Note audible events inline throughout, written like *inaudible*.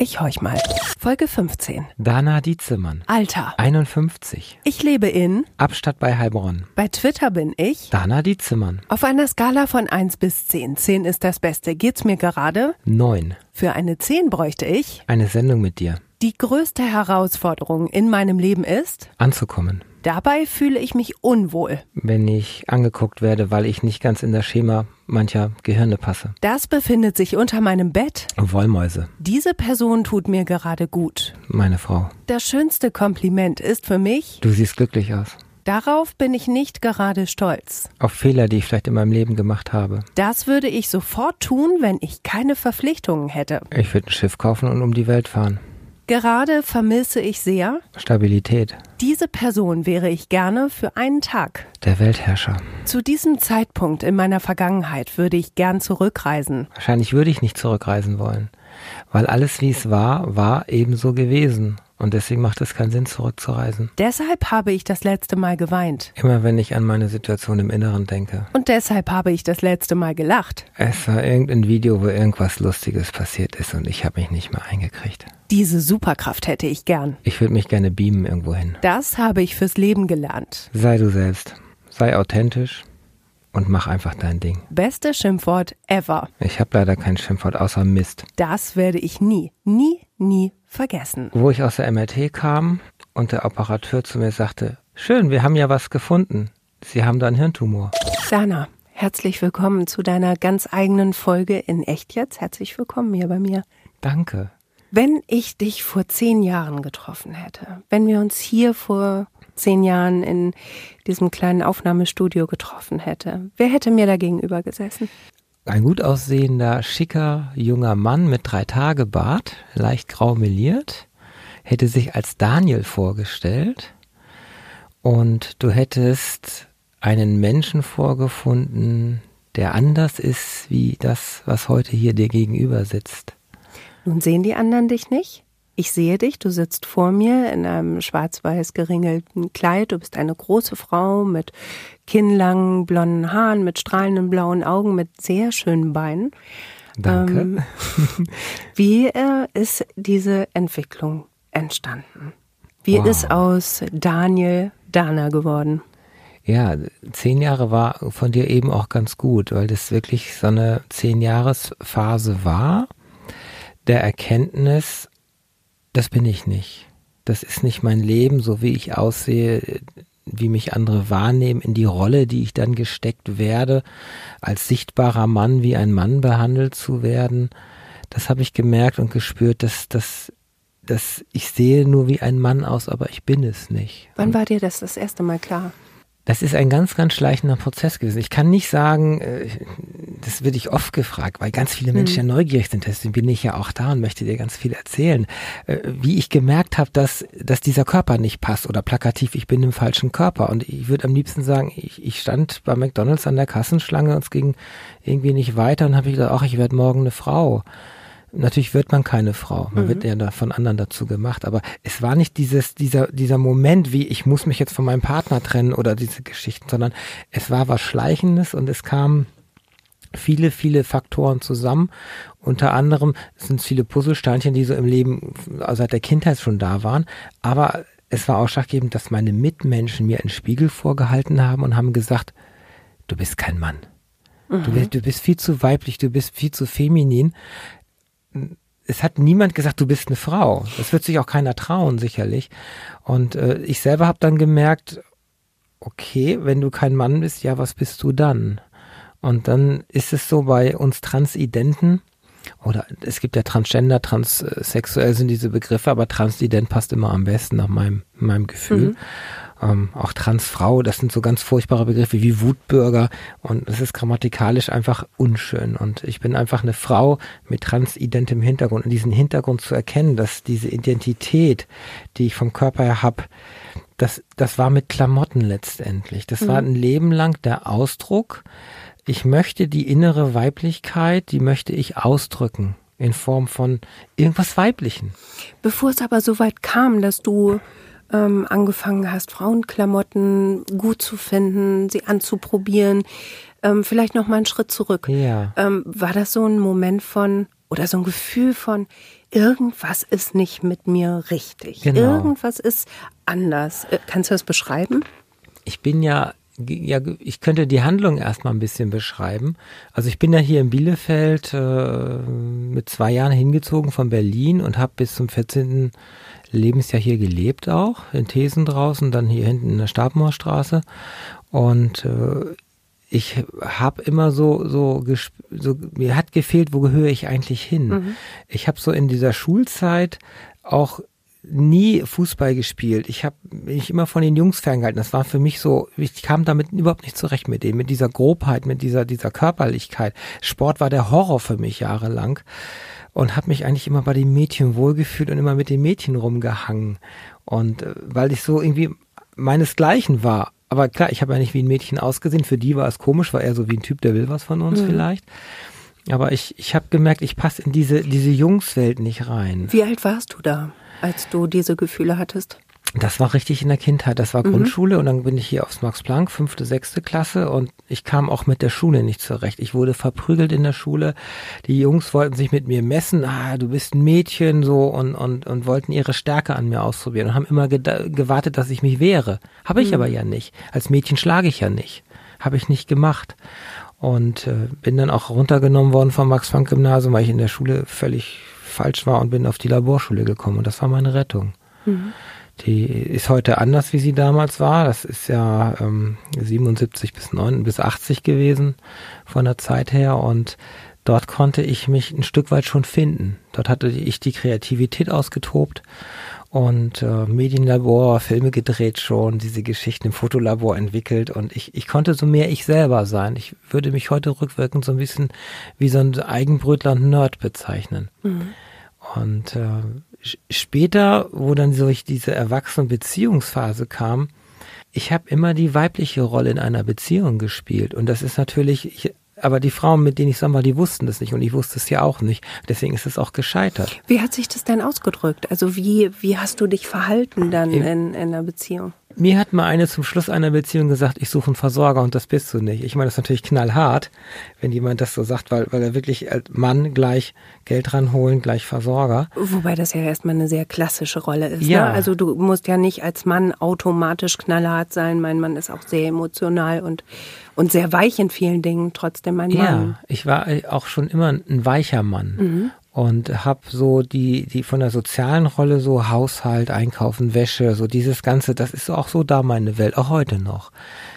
Ich horch mal. Folge 15. Dana Dietzemann. Alter. 51. Ich lebe in. Abstadt bei Heilbronn. Bei Twitter bin ich. Dana Dietzemann. Auf einer Skala von 1 bis 10. 10 ist das Beste. Geht's mir gerade? 9. Für eine 10 bräuchte ich. Eine Sendung mit dir. Die größte Herausforderung in meinem Leben ist. Anzukommen. Dabei fühle ich mich unwohl. Wenn ich angeguckt werde, weil ich nicht ganz in das Schema mancher Gehirne passe. Das befindet sich unter meinem Bett. Wollmäuse. Diese Person tut mir gerade gut. Meine Frau. Das schönste Kompliment ist für mich. Du siehst glücklich aus. Darauf bin ich nicht gerade stolz. Auf Fehler, die ich vielleicht in meinem Leben gemacht habe. Das würde ich sofort tun, wenn ich keine Verpflichtungen hätte. Ich würde ein Schiff kaufen und um die Welt fahren. Gerade vermisse ich sehr. Stabilität. Diese Person wäre ich gerne für einen Tag. Der Weltherrscher. Zu diesem Zeitpunkt in meiner Vergangenheit würde ich gern zurückreisen. Wahrscheinlich würde ich nicht zurückreisen wollen. Weil alles, wie es war, war ebenso gewesen. Und deswegen macht es keinen Sinn, zurückzureisen. Deshalb habe ich das letzte Mal geweint. Immer wenn ich an meine Situation im Inneren denke. Und deshalb habe ich das letzte Mal gelacht. Es war irgendein Video, wo irgendwas Lustiges passiert ist und ich habe mich nicht mehr eingekriegt. Diese Superkraft hätte ich gern. Ich würde mich gerne beamen irgendwo hin. Das habe ich fürs Leben gelernt. Sei du selbst. Sei authentisch und mach einfach dein Ding. Beste Schimpfwort ever. Ich habe leider kein Schimpfwort außer Mist. Das werde ich nie, nie, nie vergessen. Wo ich aus der MRT kam und der Operateur zu mir sagte, schön, wir haben ja was gefunden. Sie haben da einen Hirntumor. Dana, herzlich willkommen zu deiner ganz eigenen Folge in Echt jetzt. Herzlich willkommen hier bei mir. Danke. Wenn ich dich vor zehn Jahren getroffen hätte, wenn wir uns hier vor zehn Jahren in diesem kleinen Aufnahmestudio getroffen hätte, wer hätte mir da gegenüber gesessen? Ein gut aussehender, schicker, junger Mann mit drei Tage Bart, leicht grau meliert, hätte sich als Daniel vorgestellt und du hättest einen Menschen vorgefunden, der anders ist wie das, was heute hier dir gegenüber sitzt. Nun sehen die anderen dich nicht? Ich sehe dich, du sitzt vor mir in einem schwarz-weiß geringelten Kleid. Du bist eine große Frau mit kinnlangen blonden Haaren, mit strahlenden blauen Augen, mit sehr schönen Beinen. Danke. Ähm, *laughs* wie äh, ist diese Entwicklung entstanden? Wie Wow. ist aus Daniel Dana geworden? Ja, zehn Jahre war von dir eben auch ganz gut, weil das wirklich so eine Zehn-Jahres-Phase war, der Erkenntnis, das bin ich nicht. Das ist nicht mein Leben, so wie ich aussehe, wie mich andere wahrnehmen, in die Rolle, die ich dann gesteckt werde, als sichtbarer Mann wie ein Mann behandelt zu werden. Das habe ich gemerkt und gespürt, dass, dass, dass ich sehe nur wie ein Mann aus, aber ich bin es nicht. Wann war dir das das erste Mal klar? Das ist ein ganz, ganz schleichender Prozess gewesen. Ich kann nicht sagen, äh, das werde ich oft gefragt, weil ganz viele Menschen ja neugierig sind. Deswegen bin ich ja auch da und möchte dir ganz viel erzählen. Äh, Wie ich gemerkt habe, dass, dass dieser Körper nicht passt oder plakativ, ich bin im falschen Körper. Und ich würde am liebsten sagen, ich, ich stand bei McDonalds an der Kassenschlange und es ging irgendwie nicht weiter und habe ich gedacht, ach, ich werde morgen eine Frau. Natürlich wird man keine Frau. Man wird ja da von anderen dazu gemacht. Aber es war nicht dieses, dieser, dieser Moment, wie ich muss mich jetzt von meinem Partner trennen oder diese Geschichten, sondern es war was Schleichendes und es kamen viele, viele Faktoren zusammen. Unter anderem sind es viele Puzzlesteinchen, die so im Leben seit der Kindheit schon da waren. Aber es war ausschlaggebend, dass meine Mitmenschen mir einen Spiegel vorgehalten haben und haben gesagt, du bist kein Mann. Du, bist, du bist viel zu weiblich, du bist viel zu feminin es hat niemand gesagt, du bist eine Frau. Das wird sich auch keiner trauen, sicherlich. Und äh, ich selber habe dann gemerkt, okay, wenn du kein Mann bist, ja, was bist du dann? Und dann ist es so bei uns Transidenten, oder es gibt ja Transgender, transsexuell sind diese Begriffe, aber Transident passt immer am besten nach meinem, meinem Gefühl. Ähm, auch Transfrau, das sind so ganz furchtbare Begriffe wie Wutbürger und es ist grammatikalisch einfach unschön. Und ich bin einfach eine Frau mit transidentem Hintergrund und diesen Hintergrund zu erkennen, dass diese Identität, die ich vom Körper her habe, das, das war mit Klamotten letztendlich. Das war ein Leben lang der Ausdruck. Ich möchte die innere Weiblichkeit, die möchte ich ausdrücken. in Form von irgendwas Weiblichen. Bevor es aber so weit kam, dass du ähm, angefangen hast, Frauenklamotten gut zu finden, sie anzuprobieren, ähm, vielleicht noch mal einen Schritt zurück. Ja. Ähm, war das so ein Moment von oder so ein Gefühl von irgendwas ist nicht mit mir richtig, Genau. irgendwas ist anders. Äh, kannst du das beschreiben? Ich bin ja, ja, ich könnte die Handlung erstmal ein bisschen beschreiben. Also ich bin ja hier in Bielefeld äh, mit zwei Jahren hingezogen von Berlin und habe bis zum 14. Lebensjahr hier gelebt auch, in Thesen draußen, dann hier hinten in der Stabmoorstraße. Und äh, ich habe immer so, so, so, mir hat gefehlt, wo gehöre ich eigentlich hin? Ich habe so in dieser Schulzeit auch nie Fußball gespielt. Ich habe mich immer von den Jungs ferngehalten. Das war für mich so, ich kam damit überhaupt nicht zurecht mit denen, mit dieser Grobheit, mit dieser, dieser Körperlichkeit. Sport war der Horror für mich jahrelang und habe mich eigentlich immer bei den Mädchen wohlgefühlt und immer mit den Mädchen rumgehangen. Und äh, weil ich so irgendwie meinesgleichen war. Aber klar, ich habe ja nicht wie ein Mädchen ausgesehen. Für die war es komisch, war eher so wie ein Typ, der will was von uns vielleicht. Aber ich, ich habe gemerkt, ich passe in diese, diese Jungswelt nicht rein. Wie alt warst du da, als du diese Gefühle hattest? Das war richtig in der Kindheit. Das war Grundschule und dann bin ich hier aufs Max Planck, fünfte, sechste Klasse und ich kam auch mit der Schule nicht zurecht. Ich wurde verprügelt in der Schule. Die Jungs wollten sich mit mir messen. Ah, du bist ein Mädchen so und, und, und wollten ihre Stärke an mir ausprobieren und haben immer gewartet, dass ich mich wehre. Habe ich aber ja nicht. Als Mädchen schlage ich ja nicht. Habe ich nicht gemacht. Und äh, bin dann auch runtergenommen worden vom Max-Planck-Gymnasium, weil ich in der Schule völlig falsch war und bin auf die Laborschule gekommen. Und das war meine Rettung. Die ist heute anders, wie sie damals war. Das ist ja ähm, 77 bis 9 bis 80 gewesen von der Zeit her und dort konnte ich mich ein Stück weit schon finden. Dort hatte ich die Kreativität ausgetobt und äh, Medienlabor, Filme gedreht schon, diese Geschichten im Fotolabor entwickelt und ich, ich konnte so mehr ich selber sein. Ich würde mich heute rückwirkend so ein bisschen wie so ein Eigenbrötler und Nerd bezeichnen. Und äh, später, wo dann ich diese Erwachsenen-Beziehungsphase kam, ich habe immer die weibliche Rolle in einer Beziehung gespielt. Und das ist natürlich, ich, aber die Frauen, mit denen ich zusammen war, die wussten das nicht und ich wusste es ja auch nicht. Deswegen ist es auch gescheitert. Wie hat sich das denn ausgedrückt? Also wie, wie hast du dich verhalten dann in, in einer Beziehung? Mir hat mal eine zum Schluss einer Beziehung gesagt, ich suche einen Versorger und das bist du nicht. Ich meine, das ist natürlich knallhart, wenn jemand das so sagt, weil, weil er wirklich als Mann gleich Geld ranholen, gleich Versorger. Wobei das ja erstmal eine sehr klassische Rolle ist. Ja. Ne? Also du musst ja nicht als Mann automatisch knallhart sein. Mein Mann ist auch sehr emotional und, und sehr weich in vielen Dingen, trotzdem mein Mann. Ja, ich war auch schon immer ein weicher Mann und habe so die die von der sozialen Rolle so Haushalt, Einkaufen, Wäsche, so dieses ganze, das ist auch so da meine Welt, auch heute noch.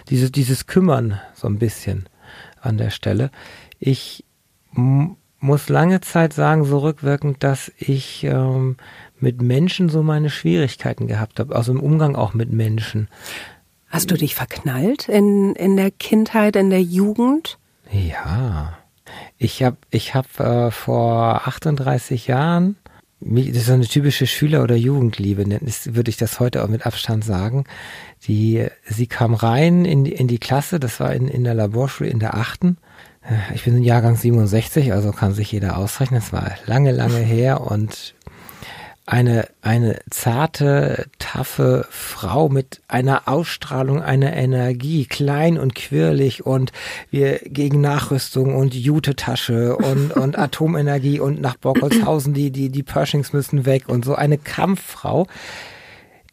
Diese dieses Kümmern so ein bisschen an der Stelle. Ich muss lange Zeit sagen, so rückwirkend, dass ich ähm, mit Menschen so meine Schwierigkeiten gehabt habe, also im Umgang auch mit Menschen. Hast du dich verknallt in, in der Kindheit, in der Jugend? Ja, ich habe ich hab, äh, vor 38 Jahren, das ist so eine typische Schüler- oder Jugendliebe, ist- würde ich das heute auch mit Abstand sagen. Die, sie kam rein in die, in die Klasse, das war in, in der Laborschule in der achten. Äh, Ich bin im Jahrgang 67, also kann sich jeder ausrechnen. Das war lange, lange her und eine, eine zarte, taffe Frau mit einer Ausstrahlung, einer Energie, klein und quirlig und wir gegen Nachrüstung und Jute-Tasche und, *laughs* und Atomenergie und nach Borkolshausen, die, die, die Pershings müssen weg und so eine Kampffrau,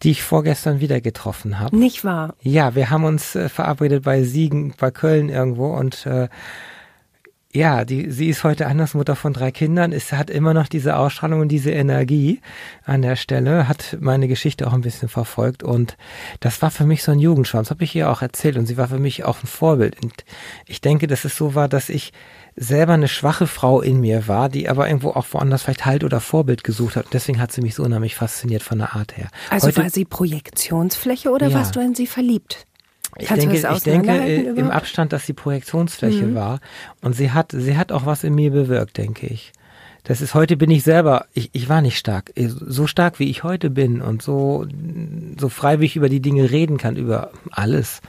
die ich vorgestern wieder getroffen habe. Nicht wahr? Ja, wir haben uns äh, verabredet bei Siegen, bei Köln irgendwo und äh, ja, die, sie ist heute anders Mutter von drei Kindern, ist, hat immer noch diese Ausstrahlung und diese Energie an der Stelle, hat meine Geschichte auch ein bisschen verfolgt und das war für mich so ein Jugendschwarm, das habe ich ihr auch erzählt und sie war für mich auch ein Vorbild und ich denke, dass es so war, dass ich selber eine schwache Frau in mir war, die aber irgendwo auch woanders vielleicht Halt oder Vorbild gesucht hat und deswegen hat sie mich so unheimlich fasziniert von der Art her. Also Heute- war sie Projektionsfläche oder Ja. warst du in sie verliebt? Ich Kannst denke, ich denke äh, im überhaupt? Abstand, dass sie Projektionsfläche war. Und sie hat, sie hat auch was in mir bewirkt, denke ich. das ist heute bin ich selber, ich, ich war nicht stark. So stark wie ich heute bin und so, so frei wie ich über die Dinge reden kann, über alles.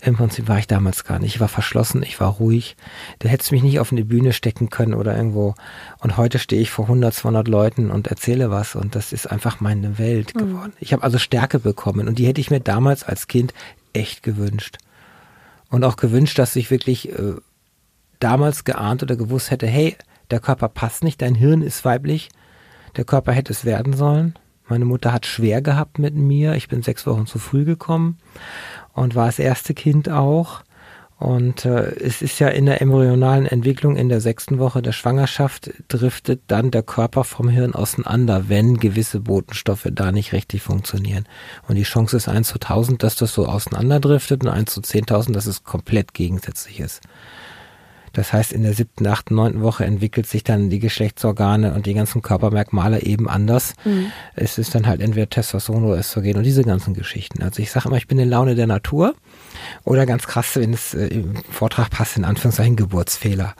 Im Prinzip war ich damals gar nicht. Ich war verschlossen, ich war ruhig. Da hättest du mich nicht auf eine Bühne stecken können oder irgendwo. Und heute stehe ich vor 100, 200 Leuten und erzähle was und das ist einfach meine Welt mhm. geworden. Ich habe also Stärke bekommen und die hätte ich mir damals als Kind echt gewünscht. Und auch gewünscht, dass ich wirklich äh, damals geahnt oder gewusst hätte, hey, der Körper passt nicht, dein Hirn ist weiblich, der Körper hätte es werden sollen. Meine Mutter hat schwer gehabt mit mir. Ich bin sechs Wochen zu früh gekommen und war das erste Kind auch. Und äh, es ist ja in der embryonalen Entwicklung in der sechsten Woche der Schwangerschaft driftet dann der Körper vom Hirn auseinander, wenn gewisse Botenstoffe da nicht richtig funktionieren. Und die Chance ist eins zu tausend, dass das so auseinanderdriftet und eins zu zehntausend, dass es komplett gegensätzlich ist. Das heißt, in der siebten, achten, neunten Woche entwickelt sich dann die Geschlechtsorgane und die ganzen Körpermerkmale eben anders. Mhm. Es ist dann halt entweder Testosteron oder Östrogen und diese ganzen Geschichten. Also ich sage immer, ich bin in Laune der Natur oder ganz krass, wenn es äh, im Vortrag passt, in Anführungszeichen Geburtsfehler.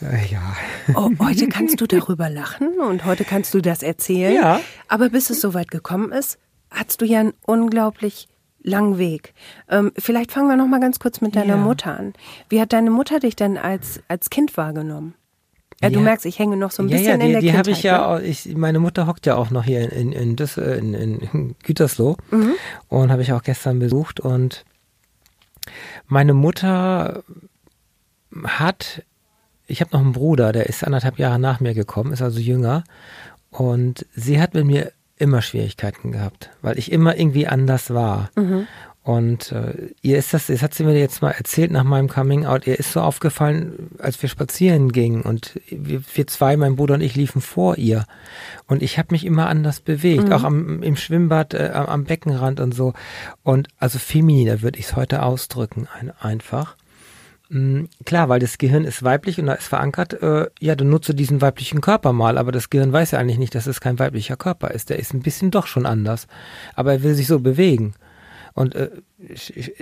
Äh, ja. Oh, heute kannst du darüber lachen und heute kannst du das erzählen. Ja. Aber bis es soweit gekommen ist, hast du ja ein unglaublich langen Weg. Ähm, vielleicht fangen wir noch mal ganz kurz mit deiner ja. Mutter an. Wie hat deine Mutter dich denn als, als Kind wahrgenommen? Ja, du merkst, ich hänge noch so ein bisschen ja, die, in der die Kindheit. Die habe ich ja, ne? ich, meine Mutter hockt ja auch noch hier in, in, in, in, in *laughs* Gütersloh mhm. und habe ich auch gestern besucht und meine Mutter hat, ich habe noch einen Bruder, der ist anderthalb Jahre nach mir gekommen, ist also jünger und sie hat mit mir immer Schwierigkeiten gehabt, weil ich immer irgendwie anders war. Mhm. Und äh, ihr ist das, das hat sie mir jetzt mal erzählt nach meinem Coming Out, ihr ist so aufgefallen, als wir spazieren gingen und wir, wir zwei, mein Bruder und ich, liefen vor ihr. Und ich habe mich immer anders bewegt, mhm. auch am, im Schwimmbad, äh, am Beckenrand und so. Und also femininer würde ich es heute ausdrücken, ein, einfach. Mhm, klar, weil das Gehirn ist weiblich und da ist verankert, äh, ja, du nutze diesen weiblichen Körper mal, aber das Gehirn weiß ja eigentlich nicht, dass es kein weiblicher Körper ist. Der ist ein bisschen doch schon anders. Aber er will sich so bewegen. Und äh, ich,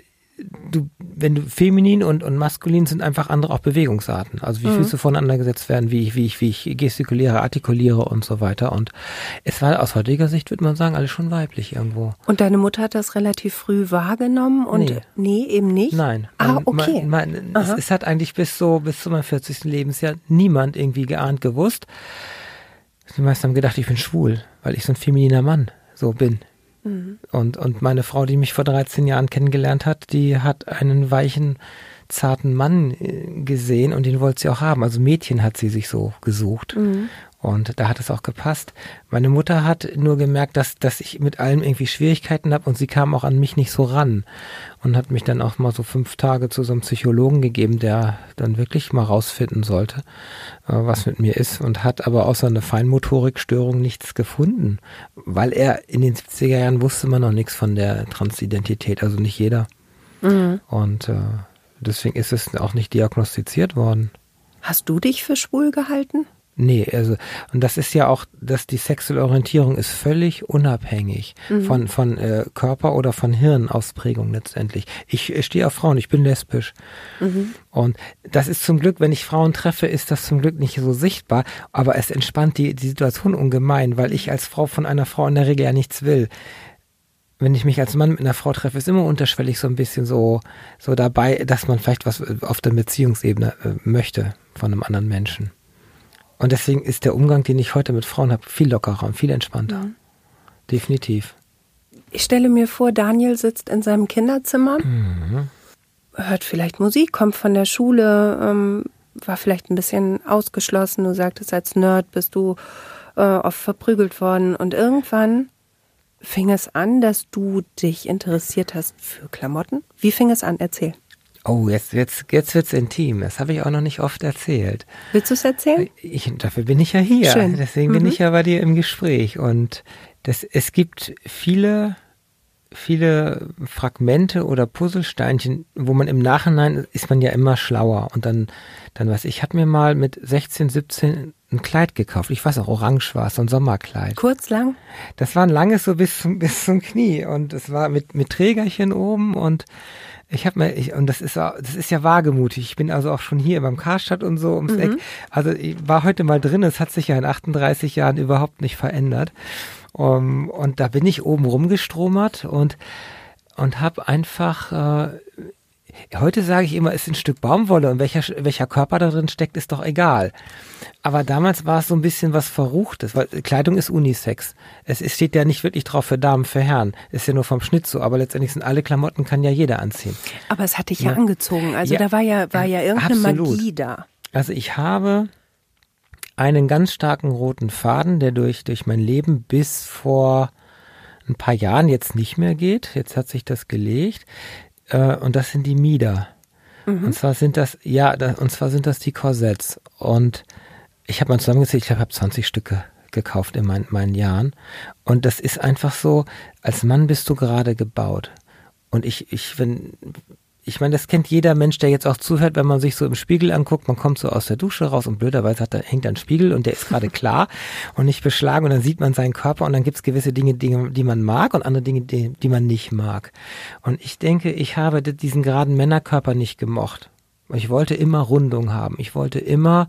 du, wenn du feminin und, und maskulin sind einfach andere auch Bewegungsarten. Also wie mhm. Füße voneinander gesetzt werden, wie ich, wie ich, wie ich gestikuliere, artikuliere und so weiter. Und es war aus heutiger Sicht, würde man sagen, alles schon weiblich irgendwo. Und deine Mutter hat das relativ früh wahrgenommen und nee, nee eben nicht? Nein. Ah, okay. Mein, mein, es, es, hat eigentlich bis so, bis zu meinem 40. Lebensjahr niemand irgendwie geahnt gewusst. Die meisten haben gedacht, ich bin schwul, weil ich so ein femininer Mann so bin. Mhm. Und, und meine Frau, die mich vor 13 Jahren kennengelernt hat, die hat einen weichen, zarten Mann äh, gesehen und den wollte sie auch haben. Also Mädchen hat sie sich so gesucht. Mhm. Und da hat es auch gepasst. Meine Mutter hat nur gemerkt, dass, dass ich mit allem irgendwie Schwierigkeiten habe und sie kam auch an mich nicht so ran und hat mich dann auch mal so fünf Tage zu so einem Psychologen gegeben, der dann wirklich mal rausfinden sollte, äh, was mit mir ist und hat aber außer eine Feinmotorikstörung nichts gefunden, weil er in den 70er Jahren wusste man noch nichts von der Transidentität, also nicht jeder. Mhm. Und äh, deswegen ist es auch nicht diagnostiziert worden. Hast du dich für schwul gehalten? Nee, also und das ist ja auch, dass die sexuelle Orientierung ist völlig unabhängig mhm. von von äh, Körper oder von Hirnausprägung letztendlich. Ich, ich stehe auf Frauen, ich bin lesbisch mhm. und das ist zum Glück, wenn ich Frauen treffe, ist das zum Glück nicht so sichtbar, aber es entspannt die, die Situation ungemein, weil ich als Frau von einer Frau in der Regel ja nichts will wenn ich mich als Mann mit einer Frau treffe, ist immer unterschwellig so ein bisschen so, so dabei, dass man vielleicht was auf der Beziehungsebene äh, möchte von einem anderen Menschen. Und deswegen ist der Umgang, den ich heute mit Frauen habe, viel lockerer und viel entspannter. Mhm. Definitiv. Ich stelle mir vor, Daniel sitzt in seinem Kinderzimmer, mhm. hört vielleicht Musik, kommt von der Schule, ähm, war vielleicht ein bisschen ausgeschlossen. Du sagtest, als Nerd bist du äh, oft verprügelt worden. Und irgendwann fing es an, dass du dich interessiert hast für Klamotten. Wie fing es an? Erzähl. Oh, jetzt, jetzt, jetzt wird's intim. Das habe ich auch noch nicht oft erzählt. Willst du es erzählen? Ich, dafür bin ich ja hier. Schön. Deswegen mhm. bin ich ja bei dir im Gespräch. Und das, es gibt viele, viele Fragmente oder Puzzlesteinchen, wo man im Nachhinein ist man ja immer schlauer und dann dann was. Ich habe mir mal mit 16, 17 ein Kleid gekauft. Ich weiß auch, orange war so ein Sommerkleid. Kurz, lang? Das war ein langes so bis zum, *laughs* bis zum Knie und es war mit, mit Trägerchen oben und ich habe mir, ich, und das ist, das ist ja wagemutig. Ich bin also auch schon hier beim Karstadt und so ums mhm. Eck. Also ich war heute mal drin. Es hat sich ja in 38 Jahren überhaupt nicht verändert. Um, und da bin ich oben rumgestromert und und habe einfach äh, Heute sage ich immer, es ist ein Stück Baumwolle und welcher, welcher Körper da drin steckt, ist doch egal. Aber damals war es so ein bisschen was Verruchtes, weil Kleidung ist Unisex. Es, es steht ja nicht wirklich drauf für Damen, für Herren. Ist ja nur vom Schnitt so, aber letztendlich sind alle Klamotten, kann ja jeder anziehen. Aber es hat dich ja, ja angezogen. Also ja, da war ja, war ja irgendeine absolut. Magie da. Also ich habe einen ganz starken roten Faden, der durch, durch mein Leben bis vor ein paar Jahren jetzt nicht mehr geht. Jetzt hat sich das gelegt äh, und das sind die Mieder. Mhm. Und zwar sind das, ja, da, und zwar sind das die Korsetts. Und ich habe mal zusammengezählt, ich habe 20 Stücke gekauft in mein, meinen Jahren. Und das ist einfach so, als Mann bist du gerade gebaut. Und ich, ich, wenn, ich meine, das kennt jeder Mensch, der jetzt auch zuhört, wenn man sich so im Spiegel anguckt, man kommt so aus der Dusche raus und blöderweise hat da, hängt ein Spiegel und der ist gerade klar und nicht beschlagen und dann sieht man seinen Körper und dann gibt es gewisse Dinge, die, die man mag und andere Dinge, die, die man nicht mag. Und ich denke, ich habe diesen geraden Männerkörper nicht gemocht. Ich wollte immer Rundung haben. Ich wollte immer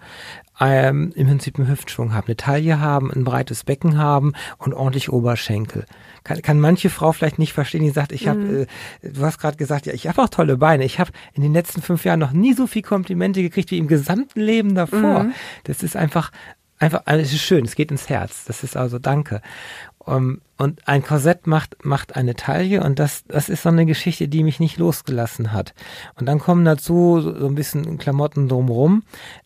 ähm, im Prinzip einen Hüftschwung haben, eine Taille haben, ein breites Becken haben und ordentlich Oberschenkel. Kann, kann manche Frau vielleicht nicht verstehen, die sagt, ich mhm. habe, äh, du hast gerade gesagt, ja, ich habe auch tolle Beine. Ich habe in den letzten fünf Jahren noch nie so viel Komplimente gekriegt wie im gesamten Leben davor. Mhm. Das ist einfach, einfach, also es ist schön, es geht ins Herz. Das ist also Danke. Um, und ein Korsett macht, macht eine Taille und das, das ist so eine Geschichte, die mich nicht losgelassen hat. Und dann kommen dazu so, so ein bisschen Klamotten drumrum.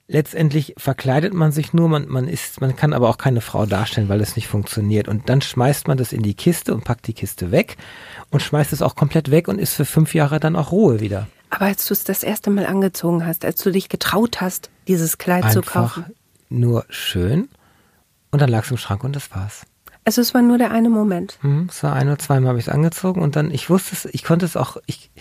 Letztendlich verkleidet man sich nur, man, man ist, man kann aber auch keine Frau darstellen, weil es nicht funktioniert. Und dann schmeißt man das in die Kiste und packt die Kiste weg und schmeißt es auch komplett weg und ist für fünf Jahre dann auch Ruhe wieder. Aber als du es das erste Mal angezogen hast, als du dich getraut hast, dieses Kleid Einfach zu kaufen. Nur schön. Und dann lag es im Schrank und das war's. Also es war nur der eine Moment. Hm, es war ein oder zweimal habe ich es angezogen und dann, ich wusste es, ich konnte es auch, ich,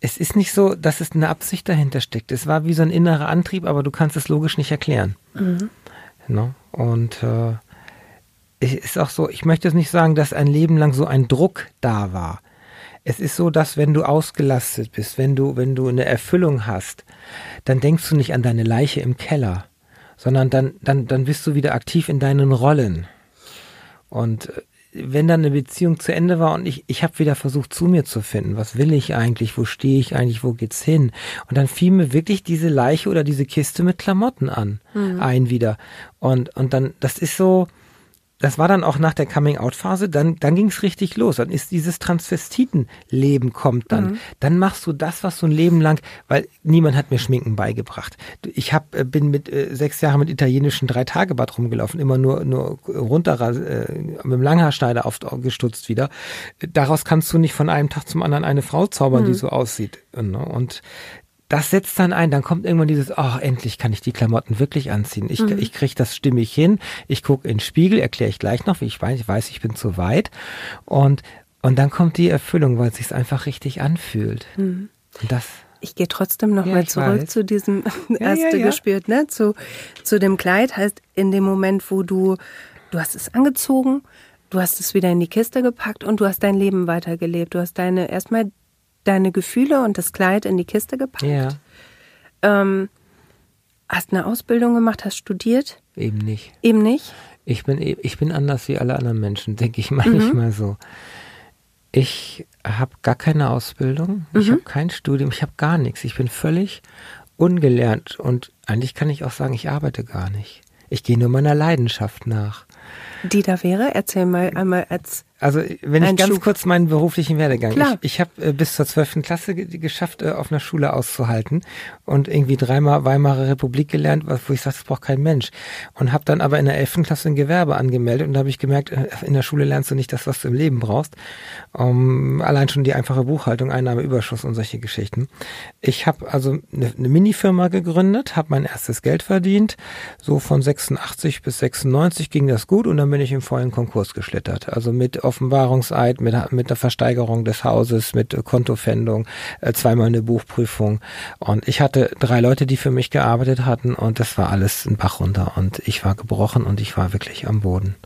es ist nicht so, dass es eine Absicht dahinter steckt. Es war wie so ein innerer Antrieb, aber du kannst es logisch nicht erklären. Mhm. No? Ne? Und äh, es ist auch so, ich möchte es nicht sagen, dass ein Leben lang so ein Druck da war. Es ist so, dass wenn du ausgelastet bist, wenn du, wenn du eine Erfüllung hast, dann denkst du nicht an deine Leiche im Keller, sondern dann, dann, dann bist du wieder aktiv in deinen Rollen. Und äh, wenn dann eine Beziehung zu Ende war und ich, ich habe wieder versucht, zu mir zu finden, was will ich eigentlich, wo stehe ich eigentlich, wo geht's hin? Und dann fiel mir wirklich diese Leiche oder diese Kiste mit Klamotten an, mhm. ein wieder. Und, und dann, das ist so, das war dann auch nach der Coming-out-Phase, dann, dann ging es richtig los. Dann ist dieses Transvestiten-Leben kommt dann. Mhm. Dann machst du das, was du ein Leben lang, weil niemand hat mir Schminken beigebracht. Ich hab, äh, bin mit äh, sechs Jahren mit italienischen Drei-Tage-Bad rumgelaufen, immer nur, nur runter, äh, mit dem Langhaarschneider aufgestutzt wieder. Daraus kannst du nicht von einem Tag zum anderen eine Frau zaubern, mhm. die so aussieht. Ne? Und das setzt dann ein, dann kommt irgendwann dieses, ach, endlich kann ich die Klamotten wirklich anziehen. Ich, mhm. ich kriege das stimmig hin, ich gucke in den Spiegel, erkläre ich gleich noch, wie ich weiß, ich weiß, ich bin zu weit. Und, und dann kommt die Erfüllung, weil es sich einfach richtig anfühlt. Mhm. Und das. Ich gehe trotzdem noch ja, zurück weiß. zu diesem, *laughs* *laughs* ja, hast ja, du gespürt, ne? Zu, zu dem Kleid heißt in dem Moment, wo du, du hast es angezogen, du hast es wieder in die Kiste gepackt und du hast dein Leben weitergelebt. Du hast deine erstmal deine Gefühle und das Kleid in die Kiste gepackt. Ja. Ähm, hast eine Ausbildung gemacht, hast studiert? Eben nicht. Eben nicht? Ich bin, e, ich bin anders wie alle anderen Menschen, denke ich *laughs* manchmal mhm. so. Ich habe gar keine Ausbildung, ich mhm. habe kein Studium, ich habe gar nichts. Ich bin völlig ungelernt und eigentlich kann ich auch sagen, ich arbeite gar nicht. Ich gehe nur meiner Leidenschaft nach. Die da wäre? Erzähl mal einmal als also wenn ich ganz Schub. kurz meinen beruflichen Werdegang. Klar. Ich, ich habe äh, bis zur zwölften Klasse geschafft, äh, auf einer Schule auszuhalten und irgendwie dreimal Weimarer Republik gelernt, wo ich sagte, das braucht kein Mensch. Und habe dann aber in der elften Klasse ein Gewerbe angemeldet und da habe ich gemerkt, äh, in der Schule lernst du nicht das, was du im Leben brauchst. Um, allein schon die einfache Buchhaltung, Einnahmeüberschuss und solche Geschichten. Ich habe also eine, eine Minifirma gegründet, habe mein erstes Geld verdient. So von 86 bis 96 ging das gut und dann irgendwann bin ich im vollen Konkurs geschlittert. Also mit Offenbarungseid, mit, mit der Versteigerung des Hauses, mit Kontofendung, äh, zweimal eine Buchprüfung. Und ich hatte drei Leute, die für mich gearbeitet hatten und das war alles ein Bach runter. Und ich war gebrochen und ich war wirklich am Boden.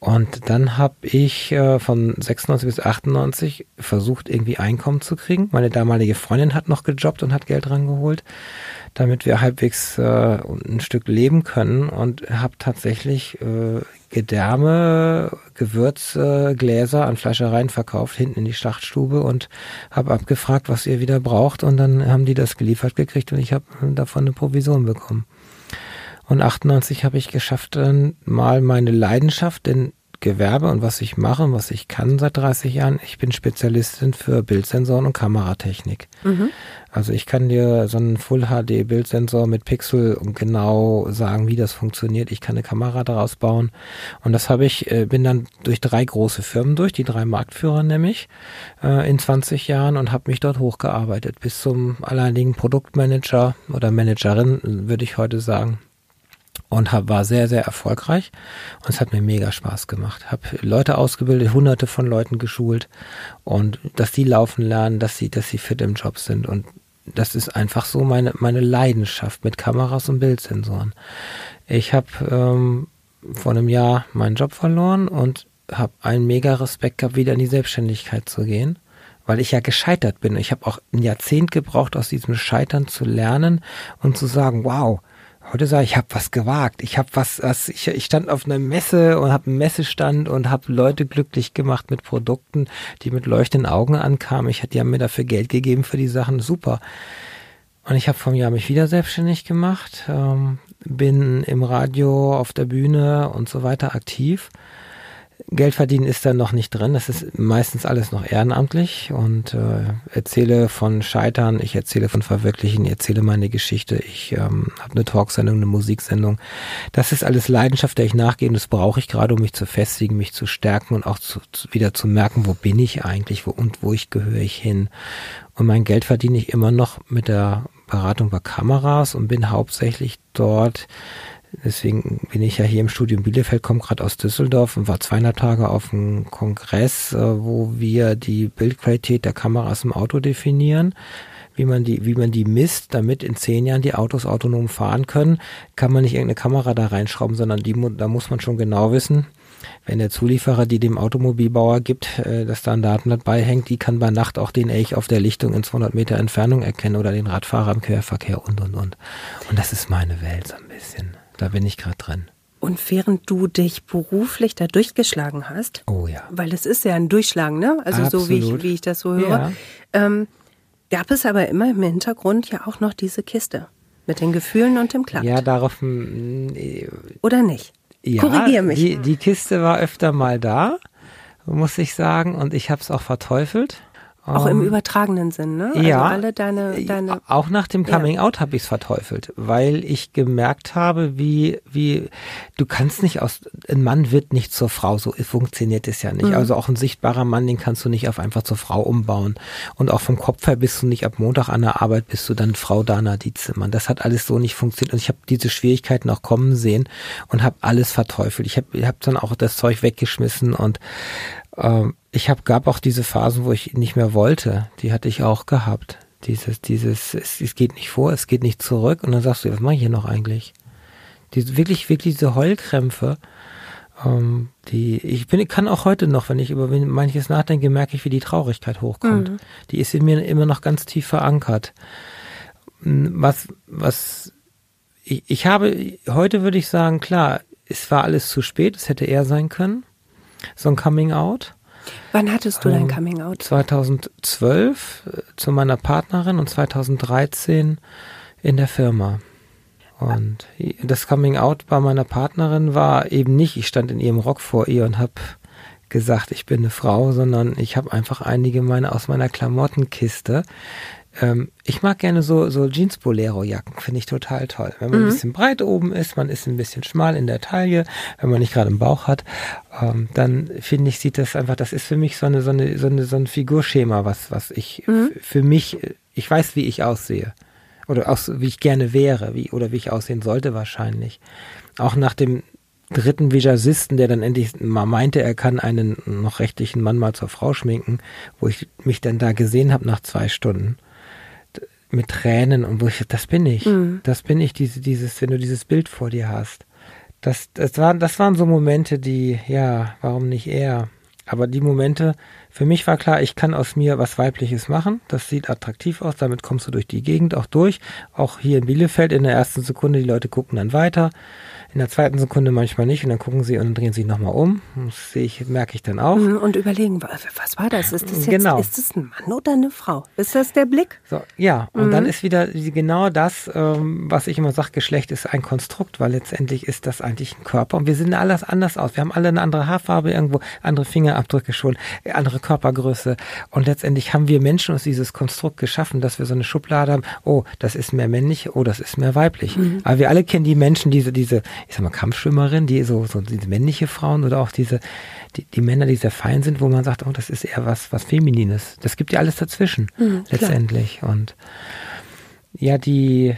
Und dann habe ich äh, von 96 bis 98 versucht, irgendwie Einkommen zu kriegen. Meine damalige Freundin hat noch gejobbt und hat Geld rangeholt, damit wir halbwegs äh, ein Stück leben können. Und habe tatsächlich äh, Gedärme, Gewürze, Gläser an Fleischereien verkauft, hinten in die Schlachtstube und habe abgefragt, was ihr wieder braucht. Und dann haben die das geliefert gekriegt und ich habe davon eine Provision bekommen. Und 98 habe ich geschafft, dann mal meine Leidenschaft in Gewerbe und was ich mache und was ich kann seit 30 Jahren. Ich bin Spezialistin für Bildsensoren und Kameratechnik. Mhm. Also ich kann dir so einen Full HD Bildsensor mit Pixel und genau sagen, wie das funktioniert. Ich kann eine Kamera daraus bauen. Und das habe ich, äh, bin dann durch drei große Firmen durch, die drei Marktführer nämlich, äh, in 20 Jahren und habe mich dort hochgearbeitet bis zum alleinigen Produktmanager oder Managerin, würde ich heute sagen und hab, war sehr, sehr erfolgreich und es hat mir mega Spaß gemacht. Habe Leute ausgebildet, hunderte von Leuten geschult und dass die laufen lernen, dass sie, dass sie fit im Job sind und das ist einfach so meine, meine Leidenschaft mit Kameras und Bildsensoren. Ich habe ähm, vor einem Jahr meinen Job verloren und habe einen mega Respekt gehabt, wieder in die Selbstständigkeit zu gehen, weil ich ja gescheitert bin. Ich habe auch ein Jahrzehnt gebraucht, aus diesem Scheitern zu lernen und zu sagen, wow, Heute sage ich, ich habe was gewagt. Ich habe was, was ich, ich stand auf einer Messe und habe einen Messestand und habe Leute glücklich gemacht mit Produkten, die mit leuchtenden Augen ankamen. Ich die haben mir dafür Geld gegeben für die Sachen. Super. Und ich habe vom Jahr mich wieder selbstständig gemacht, ähm, bin im Radio, auf der Bühne und so weiter aktiv Geld verdienen ist da noch nicht drin. Das ist meistens alles noch ehrenamtlich und äh, erzähle von Scheitern, ich erzähle von Verwirklichen, ich erzähle meine Geschichte. Ich ähm, habe eine Talksendung, eine Musiksendung. Das ist alles Leidenschaft, der ich nachgehe und das brauche ich gerade, um mich zu festigen, mich zu stärken und auch zu, zu, wieder zu merken, wo bin ich eigentlich wo, und wo ich gehöre ich hin. Und mein Geld verdiene ich immer noch mit der Beratung bei Kameras und bin hauptsächlich dort Deswegen bin ich ja hier im Studium Bielefeld, komme gerade aus Düsseldorf und war zweieinhalb Tage auf einem Kongress, äh, wo wir die Bildqualität der Kameras im Auto definieren wie man die, wie man die misst, damit in zehn Jahren die Autos autonom fahren können, kann man nicht irgendeine Kamera da reinschrauben, sondern die, da muss man schon genau wissen, wenn der Zulieferer, die dem Automobilbauer gibt, äh, dass da ein Datenblatt beihängt, die kann bei Nacht auch den Elch auf der Lichtung in 200 Meter Entfernung erkennen oder den Radfahrer im Querverkehr und, und, und. Und das ist meine Welt so ein bisschen. Da bin ich gerade drin. Und während du dich beruflich da durchgeschlagen hast, oh ja, weil es ist ja ein Durchschlagen, ne? Also Absolut. so wie ich, wie ich das so höre, ja. ähm, gab es aber immer im Hintergrund ja auch noch diese Kiste mit den Gefühlen und dem Klatsch. Ja, darauf mm, oder nicht? Ja, Korrigier mich. Die, die Kiste war öfter mal da, muss ich sagen, und ich habe es auch verteufelt. Auch im ähm, übertragenen Sinn, ne? Also ja. Alle deine, äh, deine auch nach dem Coming ja. Out habe ich es verteufelt, weil ich gemerkt habe, wie, wie, du kannst nicht aus, ein Mann wird nicht zur Frau, so funktioniert es ja nicht. Mhm. Also auch ein sichtbarer Mann, den kannst du nicht auf einfach zur Frau umbauen. Und auch vom Kopf her bist du nicht ab Montag an der Arbeit, bist du dann Frau Dana Dietzemann. Das hat alles so nicht funktioniert. Und ich habe diese Schwierigkeiten auch kommen sehen und habe alles verteufelt. Ich habe ich hab dann auch das Zeug weggeschmissen und ähm, ich hab, gab auch diese Phasen, wo ich nicht mehr wollte. Die hatte ich auch gehabt. Dieses, dieses, es, es geht nicht vor, es geht nicht zurück. Und dann sagst du, was mache ich hier noch eigentlich? Die, wirklich, wirklich diese Heulkrämpfe, ähm, die, ich bin, kann auch heute noch, wenn ich über manches nachdenke, merke ich, wie die Traurigkeit hochkommt. Mhm. Die ist in mir immer noch ganz tief verankert. Hm, was, was, ich, ich habe, heute würde ich sagen, klar, es war alles zu spät, es hätte eher sein können so ein Coming Out. Wann hattest du dein ähm, Coming Out? 2012 äh, zu meiner Partnerin und 2013 in der Firma. Und das Coming Out bei meiner Partnerin war eben nicht, ich stand in ihrem Rock vor ihr und habe gesagt, ich bin eine Frau, sondern ich habe einfach einige meine aus meiner Klamottenkiste ähm, ich mag gerne so, so Jeans-Bolero-Jacken, finde ich total toll. Wenn man mhm. ein bisschen breit oben ist, man ist ein bisschen schmal in der Taille, wenn man nicht gerade einen Bauch hat, ähm, dann finde ich, sieht das einfach, das ist für mich so eine, so eine, so eine, so ein Figurschema, was, was ich mhm. für mich, ich weiß, wie ich aussehe. Oder aus, wie ich gerne wäre, wie, oder wie ich aussehen sollte wahrscheinlich. Auch nach dem dritten Visagisten, der dann endlich mal meinte, er kann einen noch rechtlichen Mann mal zur Frau schminken, wo ich mich dann da gesehen habe nach zwei Stunden mit Tränen und wo ich, das bin ich, mhm. das bin ich, diese, dieses, wenn du dieses Bild vor dir hast. Das, das, waren, das waren so Momente, die, ja, warum nicht er? Aber die Momente, für mich war klar, ich kann aus mir was Weibliches machen. Das sieht attraktiv aus, damit kommst du durch die Gegend auch durch. Auch hier in Bielefeld in der ersten Sekunde, die Leute gucken dann weiter in der zweiten Sekunde manchmal nicht und dann gucken sie und dann drehen sie nochmal um. Das sehe ich, merke ich dann auch. Mhm, und überlegen, was war das? Ist das jetzt, genau. ist das ein Mann oder eine Frau? Ist das der Blick? So, ja, und mhm. dann ist wieder genau das, ähm, was ich immer sage, Geschlecht ist ein Konstrukt, weil letztendlich ist das eigentlich ein Körper und wir sehen alles anders aus. Wir haben alle eine andere Haarfarbe irgendwo, andere Fingerabdrücke schon, andere Körpergröße und letztendlich haben wir Menschen uns dieses Konstrukt geschaffen, dass wir so eine Schublade haben, oh, das ist mehr männlich, oh, das ist mehr weiblich. Mhm. Aber wir alle kennen die Menschen, diese, diese, ich sag mal, Kampfschwimmerin, die so, so diese männliche Frauen oder auch diese, die, die Männer, die sehr fein sind, wo man sagt, oh, das ist eher was, was Feminines. Das gibt ja alles dazwischen, mhm, letztendlich. Klar. Und ja, die,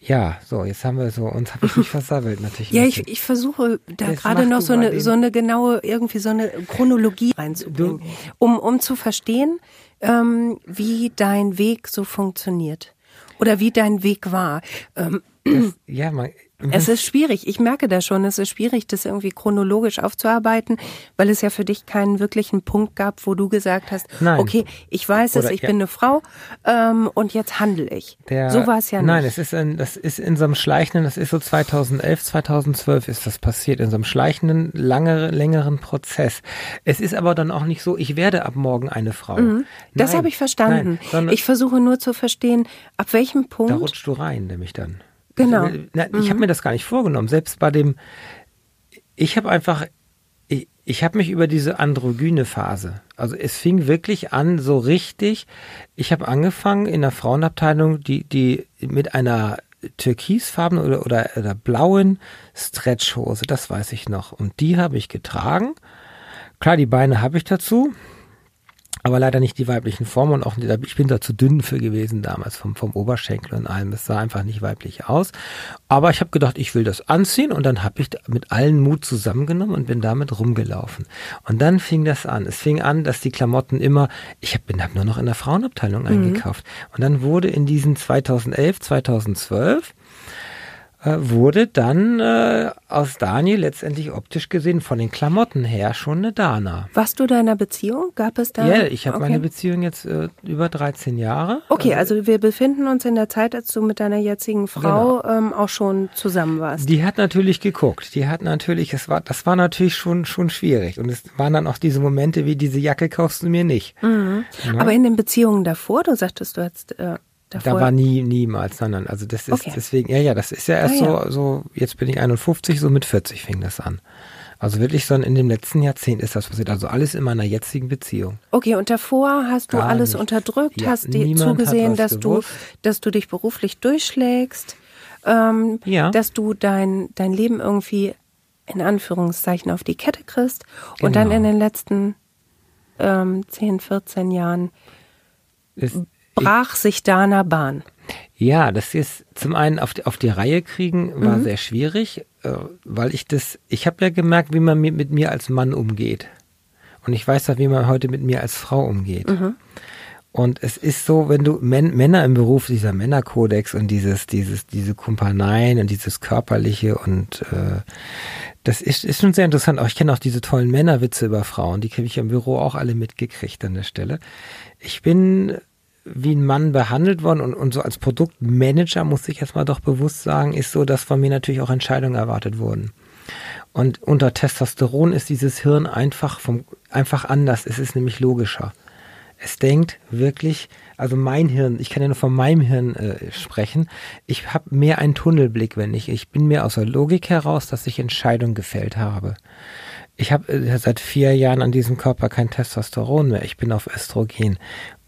ja, so, jetzt haben wir so, uns habe ich mich *laughs* versammelt natürlich. ja, ich, ich versuche da gerade noch so eine, so eine genaue, irgendwie so eine Chronologie reinzubringen, um, um zu verstehen, ähm, wie dein Weg so funktioniert. Oder wie dein Weg war. Ähm, das, ja, man, es ist schwierig. Ich merke das schon. Es ist schwierig, das irgendwie chronologisch aufzuarbeiten, weil es ja für dich keinen wirklichen Punkt gab, wo du gesagt hast, Nein. okay, ich weiß es, ich ja. bin eine Frau ähm, und jetzt handle ich. Der, so war es ja nicht. Nein, es ist in, das ist in so einem schleichenden, das ist so 2011, 2012 ist das passiert, in so einem schleichenden, lange, längeren Prozess. Es ist aber dann auch nicht so, ich werde ab morgen eine Frau. Mhm. Das habe ich verstanden. Nein, ich versuche nur zu verstehen, ab welchem Punkt. Da rutschst du rein, nämlich dann. Genau. Na, ich mhm. habe mir das gar nicht vorgenommen. Selbst bei dem, ich habe einfach, ich, ich habe mich über diese androgyne Phase, also es fing wirklich an so richtig. Ich habe angefangen in der Frauenabteilung, die, die mit einer türkisfarbenen oder, oder, oder blauen Stretchhose, das weiß ich noch. Und die habe ich getragen. Klar, die Beine habe ich dazu aber leider nicht die weiblichen Formen und auch ich bin da zu dünn für gewesen damals vom, vom Oberschenkel und allem. Es sah einfach nicht weiblich aus. Aber ich habe gedacht, ich will das anziehen und dann habe ich mit allen Mut zusammengenommen und bin damit rumgelaufen. Und dann fing das an. Es fing an, dass die Klamotten immer, ich habe hab nur noch in der Frauenabteilung mhm. eingekauft. Und dann wurde in diesen 2011, 2012 äh, wurde dann äh, aus Daniel letztendlich optisch gesehen von den Klamotten her schon eine Dana. Warst du da in einer Beziehung? Gab es da? Ja, ich habe okay. meine Beziehung jetzt äh, über 13 Jahre. Okay, also, also, wir befinden uns in der Zeit, als du mit deiner jetzigen Frau genau. ähm, auch schon zusammen warst. Die hat natürlich geguckt. Die hat natürlich, es war, das war natürlich schon schon schwierig und es waren dann auch diese Momente wie diese Jacke kaufst du mir nicht. Mhm. Ja? Aber in den Beziehungen davor, du sagtest, du hast äh, Davor? Da war nie, niemals, nein, nein. Also das ist okay. deswegen, ja, ja, das ist ja erst ah, ja. so, so, jetzt bin ich 51, so mit 40 fing das an. Also wirklich so in dem letzten Jahrzehnt ist das passiert. Also alles in meiner jetzigen Beziehung. Okay, und davor hast du Gar alles nicht. unterdrückt, ja, hast dir zugesehen, dass du, dass du dich beruflich durchschlägst, ähm, ja. dass du dein, dein Leben irgendwie in Anführungszeichen auf die Kette kriegst genau. und dann genau. in den letzten ähm, 10, 14 Jahren ist, brach sich Dana Bahn. Ja, das ist zum einen auf die, auf die Reihe kriegen war mhm. sehr schwierig, äh, weil ich das, ich habe ja gemerkt, wie man mit, mit, mir als Mann umgeht. Und ich weiß auch, wie man heute mit mir als Frau umgeht. Mhm. Und es ist so, wenn du Män Männer im Beruf, dieser Männerkodex und dieses, dieses, diese Kumpaneien und dieses Körperliche und äh, das ist, ist schon sehr interessant. Auch ich kenne auch diese tollen Männerwitze über Frauen, die habe ich im Büro auch alle mitgekriegt an der Stelle. Ich bin wie ein Mann behandelt worden und, und so als Produktmanager muss ich jetzt mal doch bewusst sagen, ist so, dass von mir natürlich auch Entscheidungen erwartet wurden. Und unter Testosteron ist dieses Hirn einfach vom, einfach anders. Es ist nämlich logischer. Es denkt wirklich, also mein Hirn, ich kann ja nur von meinem Hirn äh, sprechen. Ich habe mehr einen Tunnelblick, wenn ich, ich bin mehr aus der Logik heraus, dass ich Entscheidungen gefällt habe. Ich habe äh, seit vier Jahren an diesem Körper kein Testosteron mehr. Ich bin auf Östrogen.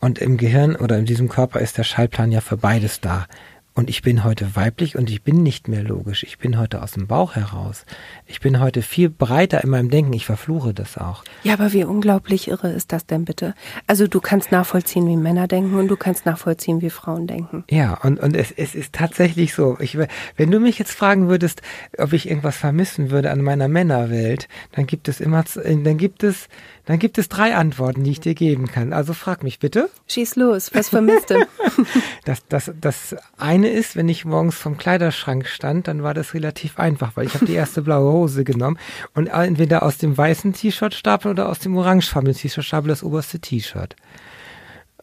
Und im Gehirn oder in diesem Körper ist der Schaltplan ja für beides da. Und ich bin heute weiblich und ich bin nicht mehr logisch. Ich bin heute aus dem Bauch heraus. Ich bin heute viel breiter in meinem Denken. Ich verfluche das auch. Ja, aber wie unglaublich irre ist das denn bitte? Also du kannst nachvollziehen, wie Männer denken und du kannst nachvollziehen, wie Frauen denken. Ja, und, und es, es ist tatsächlich so. Ich, wenn du mich jetzt fragen würdest, ob ich irgendwas vermissen würde an meiner Männerwelt, dann gibt es immer, dann gibt es dann gibt es drei Antworten, die ich dir geben kann. Also frag mich bitte. Schieß los, was vermisst du? *laughs* das, das, das eine ist, wenn ich morgens vom Kleiderschrank stand, dann war das relativ einfach, weil ich habe die erste blaue Hose genommen und entweder aus dem weißen T-Shirt stapeln oder aus dem orangefarbenen T-Shirt stapeln das oberste T-Shirt.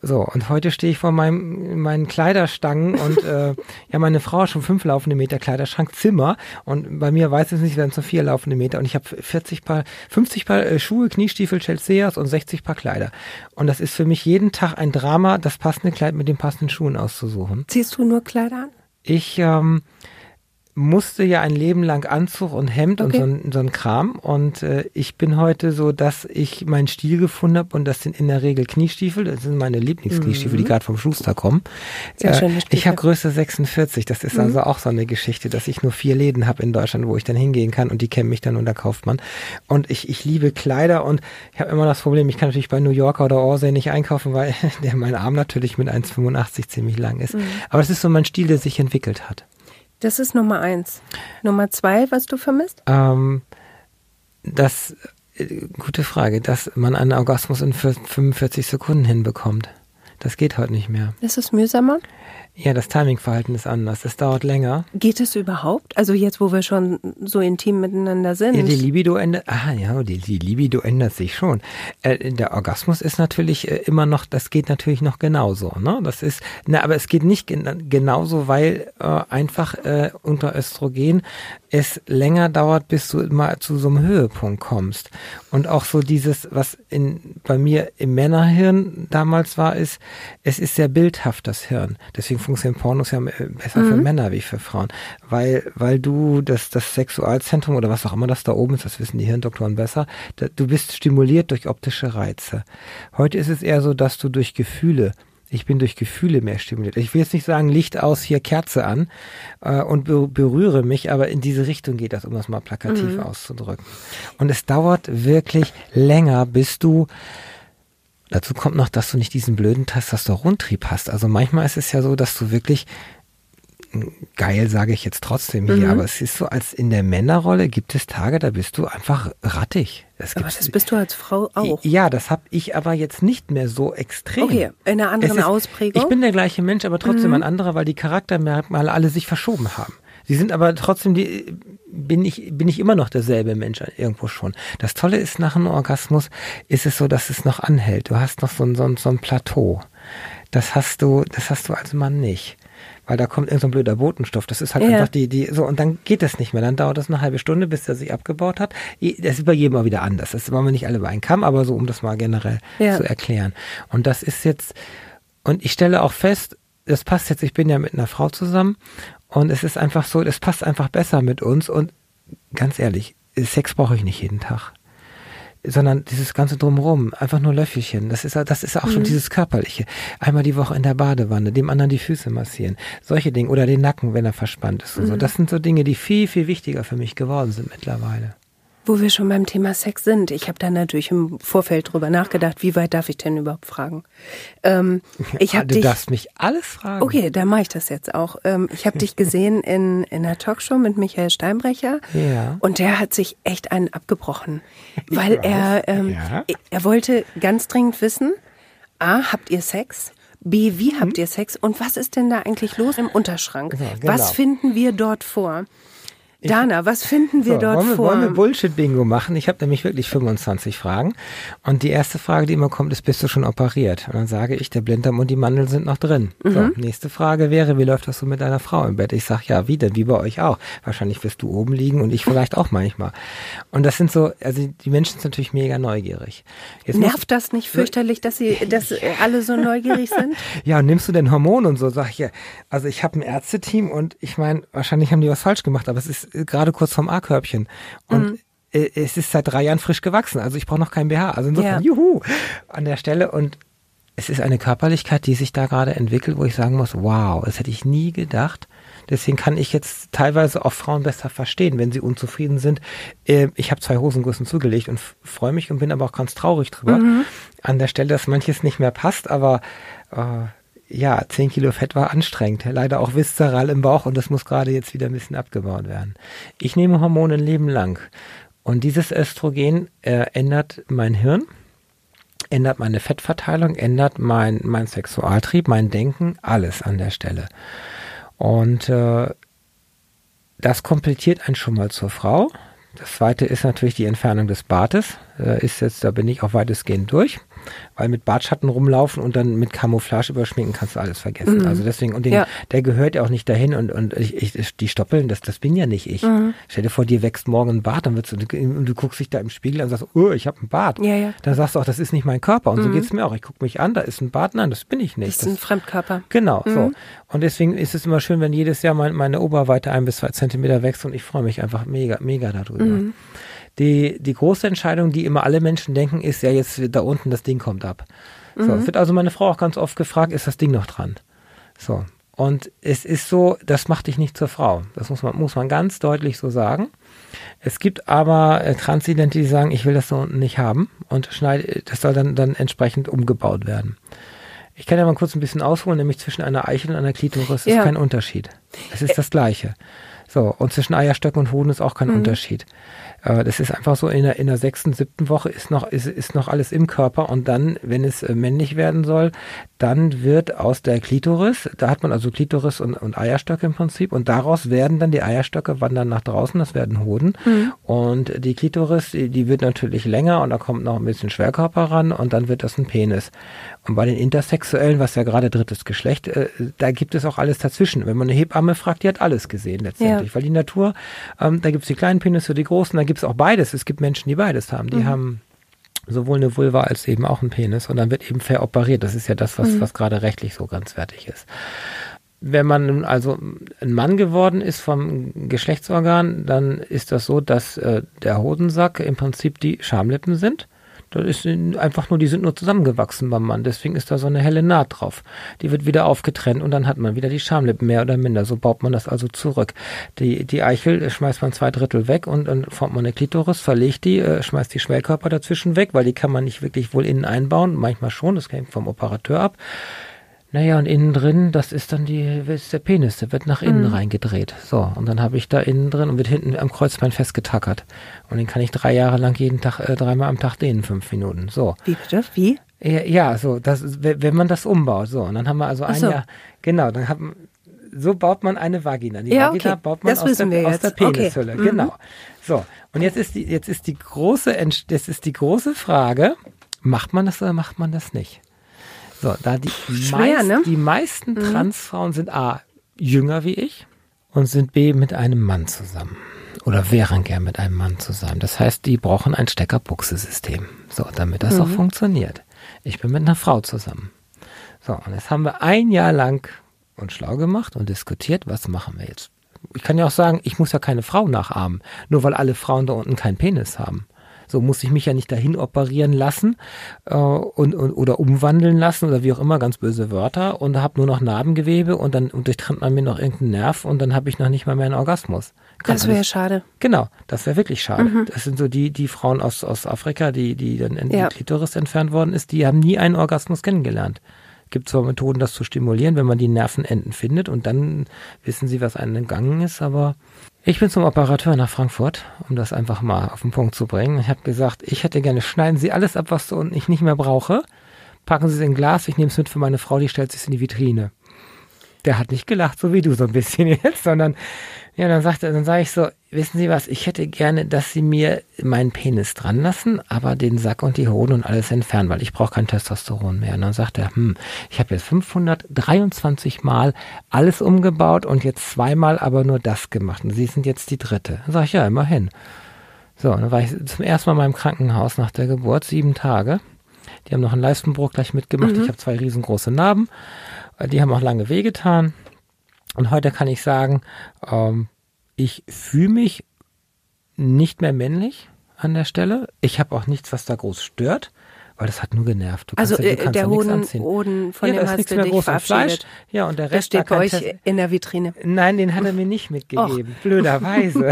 So, und heute stehe ich vor meinem, meinen Kleiderstangen und äh, *laughs* ja, meine Frau hat schon fünf laufende Meter Kleiderschrank Zimmer und bei mir weiß es nicht, werden es nur vier laufende Meter und ich habe 40 Paar, 50 Paar äh, Schuhe, Kniestiefel, Chelseas und 60 Paar Kleider. Und das ist für mich jeden Tag ein Drama, das passende Kleid mit den passenden Schuhen auszusuchen. Ziehst du nur Kleider an? Ich, ähm, musste ja ein Leben lang Anzug und Hemd okay. und so ein, so ein Kram. Und äh, ich bin heute so, dass ich meinen Stil gefunden habe und das sind in der Regel Kniestiefel. Das sind meine Lieblingskniestiefel, mhm. die gerade vom Schuster kommen. Sehr äh, ich habe Größe 46. Das ist mhm. also auch so eine Geschichte, dass ich nur vier Läden habe in Deutschland, wo ich dann hingehen kann und die kennen mich dann und da kauft man. Und ich, ich liebe Kleider und ich habe immer das Problem, ich kann natürlich bei New Yorker oder Orsay nicht einkaufen, weil *laughs* der mein Arm natürlich mit 1,85 ziemlich lang ist. Mhm. Aber es ist so mein Stil, der sich entwickelt hat. Das ist Nummer eins. Nummer zwei, was du vermisst? Ähm, das, äh, gute Frage, dass man einen Orgasmus in 45 Sekunden hinbekommt. Das geht heute nicht mehr. Ist es mühsamer? Ja, das Timingverhalten ist anders. Es dauert länger. Geht es überhaupt? Also jetzt, wo wir schon so intim miteinander sind? Ja, die Libido ändert. Ah ja, die, die Libido ändert sich schon. Äh, der Orgasmus ist natürlich äh, immer noch. Das geht natürlich noch genauso. Ne, das ist. Na, aber es geht nicht gen genauso, weil äh, einfach äh, unter Östrogen es länger dauert, bis du mal zu so einem Höhepunkt kommst. Und auch so dieses, was in, bei mir im Männerhirn damals war, ist, es ist sehr bildhaft, das Hirn. Deswegen funktionieren Pornos ja äh, besser mhm. für Männer wie für Frauen. Weil, weil du das, das Sexualzentrum oder was auch immer das da oben ist, das wissen die Hirndoktoren besser, da, du bist stimuliert durch optische Reize. Heute ist es eher so, dass du durch Gefühle ich bin durch Gefühle mehr stimuliert. Ich will jetzt nicht sagen, Licht aus, hier Kerze an äh, und be berühre mich, aber in diese Richtung geht das, um das mal plakativ mhm. auszudrücken. Und es dauert wirklich länger, bis du Dazu kommt noch, dass du nicht diesen blöden Testosterontrieb hast. Also manchmal ist es ja so, dass du wirklich geil sage ich jetzt trotzdem hier, mhm. aber es ist so, als in der Männerrolle gibt es Tage, da bist du einfach rattig. Das aber das bist du als Frau auch. Ja, das habe ich aber jetzt nicht mehr so extrem. Okay, in einer anderen ist, Ausprägung. Ich bin der gleiche Mensch, aber trotzdem mhm. ein anderer, weil die Charaktermerkmale alle sich verschoben haben. Sie sind aber trotzdem die, bin ich, bin ich immer noch derselbe Mensch irgendwo schon. Das Tolle ist, nach einem Orgasmus ist es so, dass es noch anhält. Du hast noch so ein, so ein, so ein Plateau. Das hast du, das hast du als Mann nicht weil da kommt irgendein so blöder Botenstoff. Das ist halt ja. einfach die, die, so, und dann geht das nicht mehr. Dann dauert das eine halbe Stunde, bis der sich abgebaut hat. Das ist bei jedem mal wieder anders. Das wollen wir nicht alle bei einem Kamm, aber so, um das mal generell ja. zu erklären. Und das ist jetzt, und ich stelle auch fest, das passt jetzt, ich bin ja mit einer Frau zusammen und es ist einfach so, das passt einfach besser mit uns und ganz ehrlich, Sex brauche ich nicht jeden Tag sondern dieses ganze Drumherum, einfach nur Löffelchen. Das ist, das ist auch mhm. schon dieses Körperliche. Einmal die Woche in der Badewanne, dem anderen die Füße massieren. Solche Dinge. Oder den Nacken, wenn er verspannt ist und mhm. so. Das sind so Dinge, die viel, viel wichtiger für mich geworden sind mittlerweile. Wo wir schon beim Thema Sex sind. Ich habe da natürlich im Vorfeld drüber nachgedacht, wie weit darf ich denn überhaupt fragen? Ähm, *laughs* ich hab du dich, darfst mich alles fragen. Okay, dann mache ich das jetzt auch. Ähm, ich habe dich gesehen *laughs* in, in einer Talkshow mit Michael Steinbrecher. Ja. Und der hat sich echt einen abgebrochen. Weil er, ähm, ja. er wollte ganz dringend wissen, A, habt ihr Sex? B, wie habt hm? ihr Sex? Und was ist denn da eigentlich los im Unterschrank? Ja, genau. Was finden wir dort vor? Dana, was finden wir so, dort wollen wir, vor? Wollen wir Bullshit-Bingo machen? Ich habe nämlich wirklich 25 Fragen. Und die erste Frage, die immer kommt, ist, bist du schon operiert? Und dann sage ich, der Blinddarm und die Mandeln sind noch drin. Mhm. So, nächste Frage wäre, wie läuft das so mit deiner Frau im Bett? Ich sage, ja, wie denn? Wie bei euch auch. Wahrscheinlich wirst du oben liegen und ich vielleicht auch manchmal. Und das sind so, also die Menschen sind natürlich mega neugierig. Jetzt Nervt das nicht fürchterlich, dass sie, dass *laughs* alle so neugierig sind? ja, und nimmst du denn Hormone und so? Sag ich ja, also ich habe ein Ärzteteam und ich meine, wahrscheinlich haben die was falsch gemacht, aber es ist gerade kurz vom A-Körbchen. Und mhm. es ist seit drei Jahren frisch gewachsen. Also ich brauche noch kein BH. Also insofern, ja. juhu, an der Stelle. Und es ist eine Körperlichkeit, die sich da gerade entwickelt, wo ich sagen muss, wow, das hätte ich nie gedacht. Deswegen kann ich jetzt teilweise auch Frauen besser verstehen, wenn sie unzufrieden sind. Äh, ich habe zwei Hosengrößen zugelegt und freue mich und bin aber auch ganz traurig drüber. Mhm. An der Stelle, dass manches nicht mehr passt, aber äh, ja, 10 Kilo Fett war anstrengend. Leider auch viszeral im Bauch und das muss gerade jetzt wieder ein bisschen abgebaut werden. Ich nehme Hormone ein Leben lang. Und dieses Östrogen äh, ändert mein Hirn, ändert meine Fettverteilung, ändert mein, mein Sexualtrieb, mein Denken, alles an der Stelle. Und äh, das komplettiert einen schon mal zur Frau. Das zweite ist natürlich die Entfernung des Bartes. Äh, ist jetzt, da bin ich auch weitestgehend durch weil mit Bartschatten rumlaufen und dann mit Camouflage überschminken kannst du alles vergessen. Mhm. Also deswegen, und den, ja. der gehört ja auch nicht dahin und, und ich, ich, die Stoppeln, das, das bin ja nicht ich. Mhm. Stell dir vor, dir wächst morgen ein Bart, dann wirst du, und du guckst dich da im Spiegel an und sagst, oh, ich habe einen Bart. Ja, ja. Dann sagst du auch, das ist nicht mein Körper. Und mhm. so geht's mir auch. Ich gucke mich an, da ist ein Bart, nein, das bin ich nicht. Das ist ein Fremdkörper. Genau, so. Mhm. Und deswegen ist es immer schön, wenn jedes Jahr mein, meine Oberweite ein bis zwei Zentimeter wächst und ich freue mich einfach mega, mega darüber. Die, die große Entscheidung, die immer alle Menschen denken, ist ja jetzt da unten das Ding kommt ab. So, mhm. wird also meine Frau auch ganz oft gefragt, ist das Ding noch dran? So. Und es ist so, das macht dich nicht zur Frau. Das muss man, muss man ganz deutlich so sagen. Es gibt aber äh, Transidente, die sagen, ich will das da unten nicht haben und schneide, das soll dann, dann entsprechend umgebaut werden. Ich kann ja mal kurz ein bisschen ausholen, nämlich zwischen einer Eichel und einer Klitoris ja. ist kein Unterschied. Es ist das Gleiche. So, und zwischen Eierstöcken und Hoden ist auch kein mhm. Unterschied. Äh, das ist einfach so, in der, in der sechsten, siebten Woche ist noch, ist, ist noch alles im Körper und dann, wenn es äh, männlich werden soll, dann wird aus der Klitoris, da hat man also Klitoris und, und Eierstöcke im Prinzip und daraus werden dann die Eierstöcke wandern nach draußen, das werden Hoden mhm. und die Klitoris, die, die wird natürlich länger und da kommt noch ein bisschen Schwerkörper ran und dann wird das ein Penis. Und bei den Intersexuellen, was ja gerade drittes Geschlecht, äh, da gibt es auch alles dazwischen. Wenn man eine Hebamme fragt, die hat alles gesehen letztendlich, ja. weil die Natur, ähm, da gibt es die kleinen Penisse, die großen, da gibt es auch beides. Es gibt Menschen, die beides haben. Die mhm. haben sowohl eine Vulva als eben auch einen Penis und dann wird eben veroperiert. Das ist ja das, was, mhm. was gerade rechtlich so ganz fertig ist. Wenn man also ein Mann geworden ist vom Geschlechtsorgan, dann ist das so, dass äh, der Hodensack im Prinzip die Schamlippen sind das ist einfach nur, die sind nur zusammengewachsen beim Mann. Deswegen ist da so eine helle Naht drauf. Die wird wieder aufgetrennt und dann hat man wieder die Schamlippen mehr oder minder. So baut man das also zurück. Die, die Eichel schmeißt man zwei Drittel weg und dann formt man eine Klitoris, verlegt die, äh, schmeißt die Schwellkörper dazwischen weg, weil die kann man nicht wirklich wohl innen einbauen. Manchmal schon, das hängt vom Operateur ab. Naja, und innen drin, das ist dann die, ist der Penis, der wird nach innen mhm. reingedreht. So, und dann habe ich da innen drin und wird hinten am Kreuzbein festgetackert. Und den kann ich drei Jahre lang jeden Tag, äh, dreimal am Tag dehnen, fünf Minuten. So. Wie bitte? Wie? Ja, ja, so, das, wenn man das umbaut. So, und dann haben wir also ein so. Jahr, genau, dann haben, so baut man eine Vagina. Die ja, Vagina okay. baut man das aus, der, aus der Penishülle. Okay. Mhm. Genau. So, und jetzt ist die, jetzt ist die große, jetzt ist die große Frage, macht man das oder macht man das nicht? So, da die, Schwer, meist, ne? die meisten mhm. Transfrauen sind A, jünger wie ich und sind B, mit einem Mann zusammen. Oder wären gern mit einem Mann zusammen. Das heißt, die brauchen ein Stecker-Buchse-System. So, damit das mhm. auch funktioniert. Ich bin mit einer Frau zusammen. So, und jetzt haben wir ein Jahr lang uns schlau gemacht und diskutiert, was machen wir jetzt? Ich kann ja auch sagen, ich muss ja keine Frau nachahmen, nur weil alle Frauen da unten keinen Penis haben. So muss ich mich ja nicht dahin operieren lassen äh, und, und, oder umwandeln lassen oder wie auch immer, ganz böse Wörter und habe nur noch Narbengewebe und dann und durchtrennt man mir noch irgendeinen Nerv und dann habe ich noch nicht mal mehr einen Orgasmus. Kann das wäre schade. Genau, das wäre wirklich schade. Mhm. Das sind so die, die Frauen aus, aus Afrika, die, die dann in ja. die Klitoris entfernt worden ist, die haben nie einen Orgasmus kennengelernt gibt zwar Methoden, das zu stimulieren, wenn man die Nervenenden findet und dann wissen sie, was einem entgangen ist, aber ich bin zum Operateur nach Frankfurt, um das einfach mal auf den Punkt zu bringen. Ich habe gesagt, ich hätte gerne, schneiden Sie alles ab, was so ich nicht mehr brauche. Packen Sie es in Glas, ich nehme es mit für meine Frau, die stellt es in die Vitrine. Der hat nicht gelacht, so wie du so ein bisschen *laughs* jetzt, sondern ja, dann sagt er, dann sage ich so, wissen Sie was, ich hätte gerne, dass Sie mir meinen Penis dran lassen, aber den Sack und die Hoden und alles entfernen, weil ich brauche kein Testosteron mehr. Und dann sagt er, hm, ich habe jetzt 523 Mal alles umgebaut und jetzt zweimal aber nur das gemacht. Und Sie sind jetzt die dritte. Dann sage ich, ja, immerhin. So, dann war ich zum ersten Mal in meinem Krankenhaus nach der Geburt, sieben Tage. Die haben noch einen Leistenbruch gleich mitgemacht. Mhm. Ich habe zwei riesengroße Narben. Die haben auch lange wehgetan. Und heute kann ich sagen, ähm, ich fühle mich nicht mehr männlich an der Stelle. Ich habe auch nichts, was da groß stört, weil das hat nur genervt. Also ja, kannst der Hoden, Hoden von ja, dem hast du dich verabschiedet. Fleisch. Ja, und der Rest der steht bei euch Test. in der Vitrine. Nein, den hat er mir nicht mitgegeben, Och. blöderweise.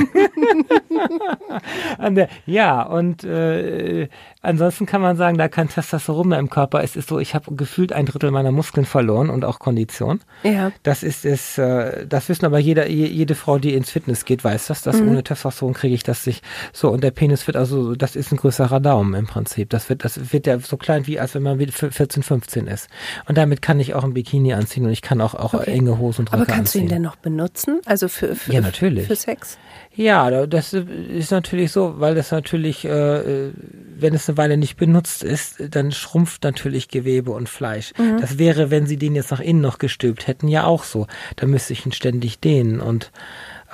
*laughs* der, ja, und äh, ansonsten kann man sagen, da kein Testosteron mehr im Körper ist, ist so, ich habe gefühlt ein Drittel meiner Muskeln verloren und auch Kondition. Ja. Das ist es, äh, das wissen aber jeder, jede Frau, die ins Fitness geht, weiß das, dass mhm. ohne Testosteron kriege ich das nicht. So, und der Penis wird also, das ist ein größerer Daumen im Prinzip. Das wird, das wird ja so klein wie, als wenn man 14, 15 ist. Und damit kann ich auch ein Bikini anziehen und ich kann auch, auch okay. enge Hosen und Röcke Aber kannst anziehen. du ihn denn noch benutzen? Also für, für, ja, natürlich. für Sex? Ja, das ist natürlich so, weil das natürlich, äh, wenn es eine Weile nicht benutzt ist, dann schrumpft natürlich Gewebe und Fleisch. Mhm. Das wäre, wenn sie den jetzt nach innen noch gestülpt hätten, ja auch so. Da müsste ich ihn ständig dehnen und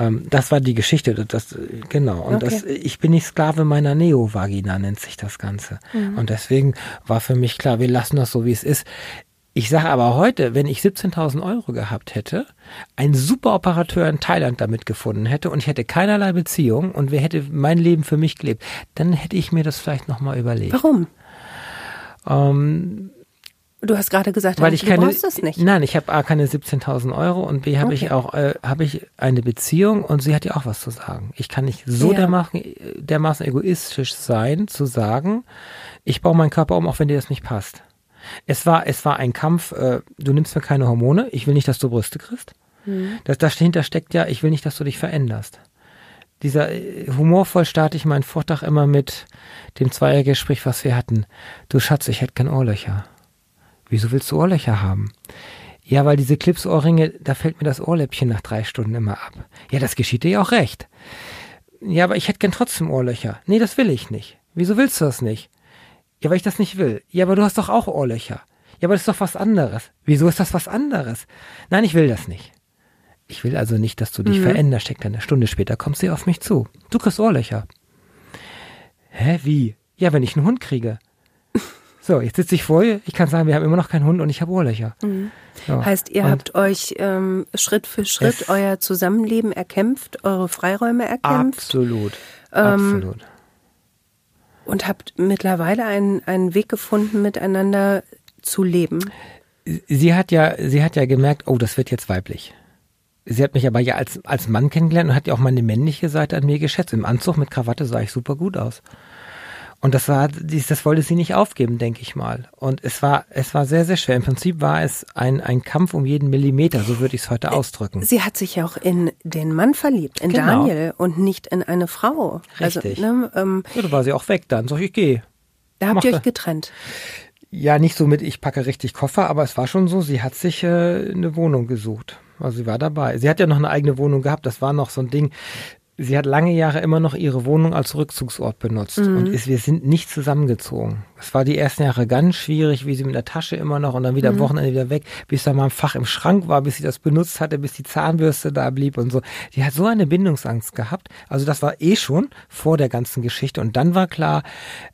ähm, das war die Geschichte. Das, genau. Und okay. das, ich bin nicht Sklave meiner Neovagina, nennt sich das Ganze. Mhm. Und deswegen war für mich klar, wir lassen das so, wie es ist. Ich sage aber heute, wenn ich 17.000 Euro gehabt hätte, ein super Operateur in Thailand damit gefunden hätte und ich hätte keinerlei Beziehung und wer hätte mein Leben für mich gelebt, dann hätte ich mir das vielleicht nochmal überlegt. Warum? Ähm, du hast gerade gesagt, weil ich du keine, brauchst das nicht. Nein, ich habe A keine 17.000 Euro und B habe okay. ich auch äh, habe ich eine Beziehung und sie hat ja auch was zu sagen. Ich kann nicht so ja. dermaßen, dermaßen egoistisch sein, zu sagen, ich baue meinen Körper um, auch wenn dir das nicht passt. Es war, es war ein Kampf, äh, du nimmst mir keine Hormone, ich will nicht, dass du Brüste kriegst. Mhm. Das, dahinter steckt ja, ich will nicht, dass du dich veränderst. Dieser äh, humorvoll starte ich meinen Vortrag immer mit dem Zweiergespräch, was wir hatten. Du Schatz, ich hätte kein Ohrlöcher. Wieso willst du Ohrlöcher haben? Ja, weil diese Clipsohrringe, da fällt mir das Ohrläppchen nach drei Stunden immer ab. Ja, das geschieht dir ja auch recht. Ja, aber ich hätte gern trotzdem Ohrlöcher. Nee, das will ich nicht. Wieso willst du das nicht? Ja, weil ich das nicht will. Ja, aber du hast doch auch Ohrlöcher. Ja, aber das ist doch was anderes. Wieso ist das was anderes? Nein, ich will das nicht. Ich will also nicht, dass du dich mhm. veränderst. Steckt eine Stunde später kommst du auf mich zu. Du kriegst Ohrlöcher. Hä, wie? Ja, wenn ich einen Hund kriege. So, jetzt sitze ich vor ihr. Ich kann sagen, wir haben immer noch keinen Hund und ich habe Ohrlöcher. Mhm. So. Heißt, ihr und habt euch ähm, Schritt für Schritt euer Zusammenleben erkämpft, eure Freiräume erkämpft? Absolut. Ähm, absolut und habt mittlerweile einen, einen Weg gefunden, miteinander zu leben. Sie hat ja, sie hat ja gemerkt, oh, das wird jetzt weiblich. Sie hat mich aber ja als, als Mann kennengelernt und hat ja auch meine männliche Seite an mir geschätzt. Im Anzug mit Krawatte sah ich super gut aus. Und das war, das wollte sie nicht aufgeben, denke ich mal. Und es war, es war sehr, sehr schwer. Im Prinzip war es ein, ein Kampf um jeden Millimeter, so würde ich es heute äh, ausdrücken. Sie hat sich ja auch in den Mann verliebt, in genau. Daniel und nicht in eine Frau. Also, Richtig. Also, ne, ähm, ja, da war sie auch weg dann. Sag ich, gehe. Da habt ihr euch getrennt. Ja, nicht so mit, ich packe richtig Koffer, aber es war schon so, sie hat sich äh, eine Wohnung gesucht. Also sie war dabei. Sie hat ja noch eine eigene Wohnung gehabt. Das war noch so ein Ding sie hat lange Jahre immer noch ihre Wohnung als Rückzugsort benutzt mhm. und ist, wir sind nicht zusammengezogen. Es war die ersten Jahre ganz schwierig, wie sie mit der Tasche immer noch und dann wieder mhm. Wochenende wieder weg, bis da mal ein Fach im Schrank war, bis sie das benutzt hatte, bis die Zahnbürste da blieb und so. Die hat so eine Bindungsangst gehabt. Also das war eh schon vor der ganzen Geschichte und dann war klar,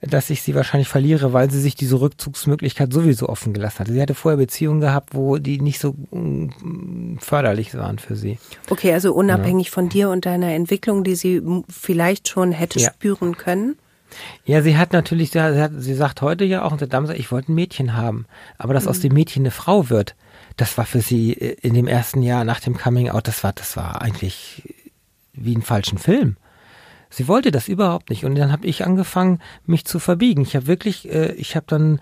dass ich sie wahrscheinlich verliere, weil sie sich diese Rückzugsmöglichkeit sowieso offen gelassen hatte. Sie hatte vorher Beziehungen gehabt, wo die nicht so mm, förderlich waren für sie. Okay, also unabhängig ja. von dir und deiner Entwicklung, die sie vielleicht schon hätte ja. spüren können? Ja, sie hat natürlich, sie, hat, sie sagt heute ja auch, und der Damm sagt, ich wollte ein Mädchen haben. Aber dass mhm. aus dem Mädchen eine Frau wird, das war für sie in dem ersten Jahr nach dem Coming Out, das war, das war eigentlich wie ein falschen Film. Sie wollte das überhaupt nicht. Und dann habe ich angefangen, mich zu verbiegen. Ich habe wirklich, äh, ich habe dann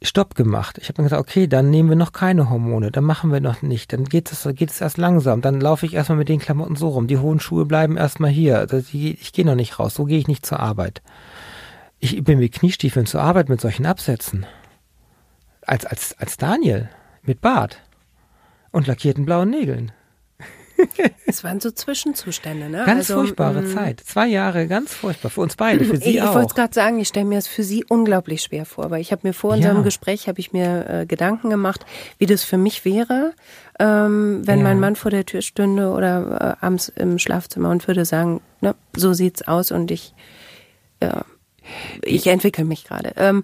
Stopp gemacht. Ich habe mir gesagt, okay, dann nehmen wir noch keine Hormone, dann machen wir noch nicht, dann geht es geht es erst langsam, dann laufe ich erstmal mit den Klamotten so rum, die hohen Schuhe bleiben erstmal hier, also ich gehe noch nicht raus, so gehe ich nicht zur Arbeit. Ich bin mit Kniestiefeln zur Arbeit mit solchen Absätzen. Als, als, als Daniel, mit Bart und lackierten blauen Nägeln. Es waren so Zwischenzustände, ne? Ganz also, furchtbare mm, Zeit. Zwei Jahre, ganz furchtbar. Für uns beide, für Sie ich, auch. Ich wollte gerade sagen, ich stelle mir das für Sie unglaublich schwer vor, weil ich habe mir vor unserem ja. Gespräch, habe ich mir äh, Gedanken gemacht, wie das für mich wäre, ähm, wenn ja. mein Mann vor der Tür stünde oder äh, abends im Schlafzimmer und würde sagen, ne, so sieht's aus und ich, äh, ich entwickle mich gerade. Ähm,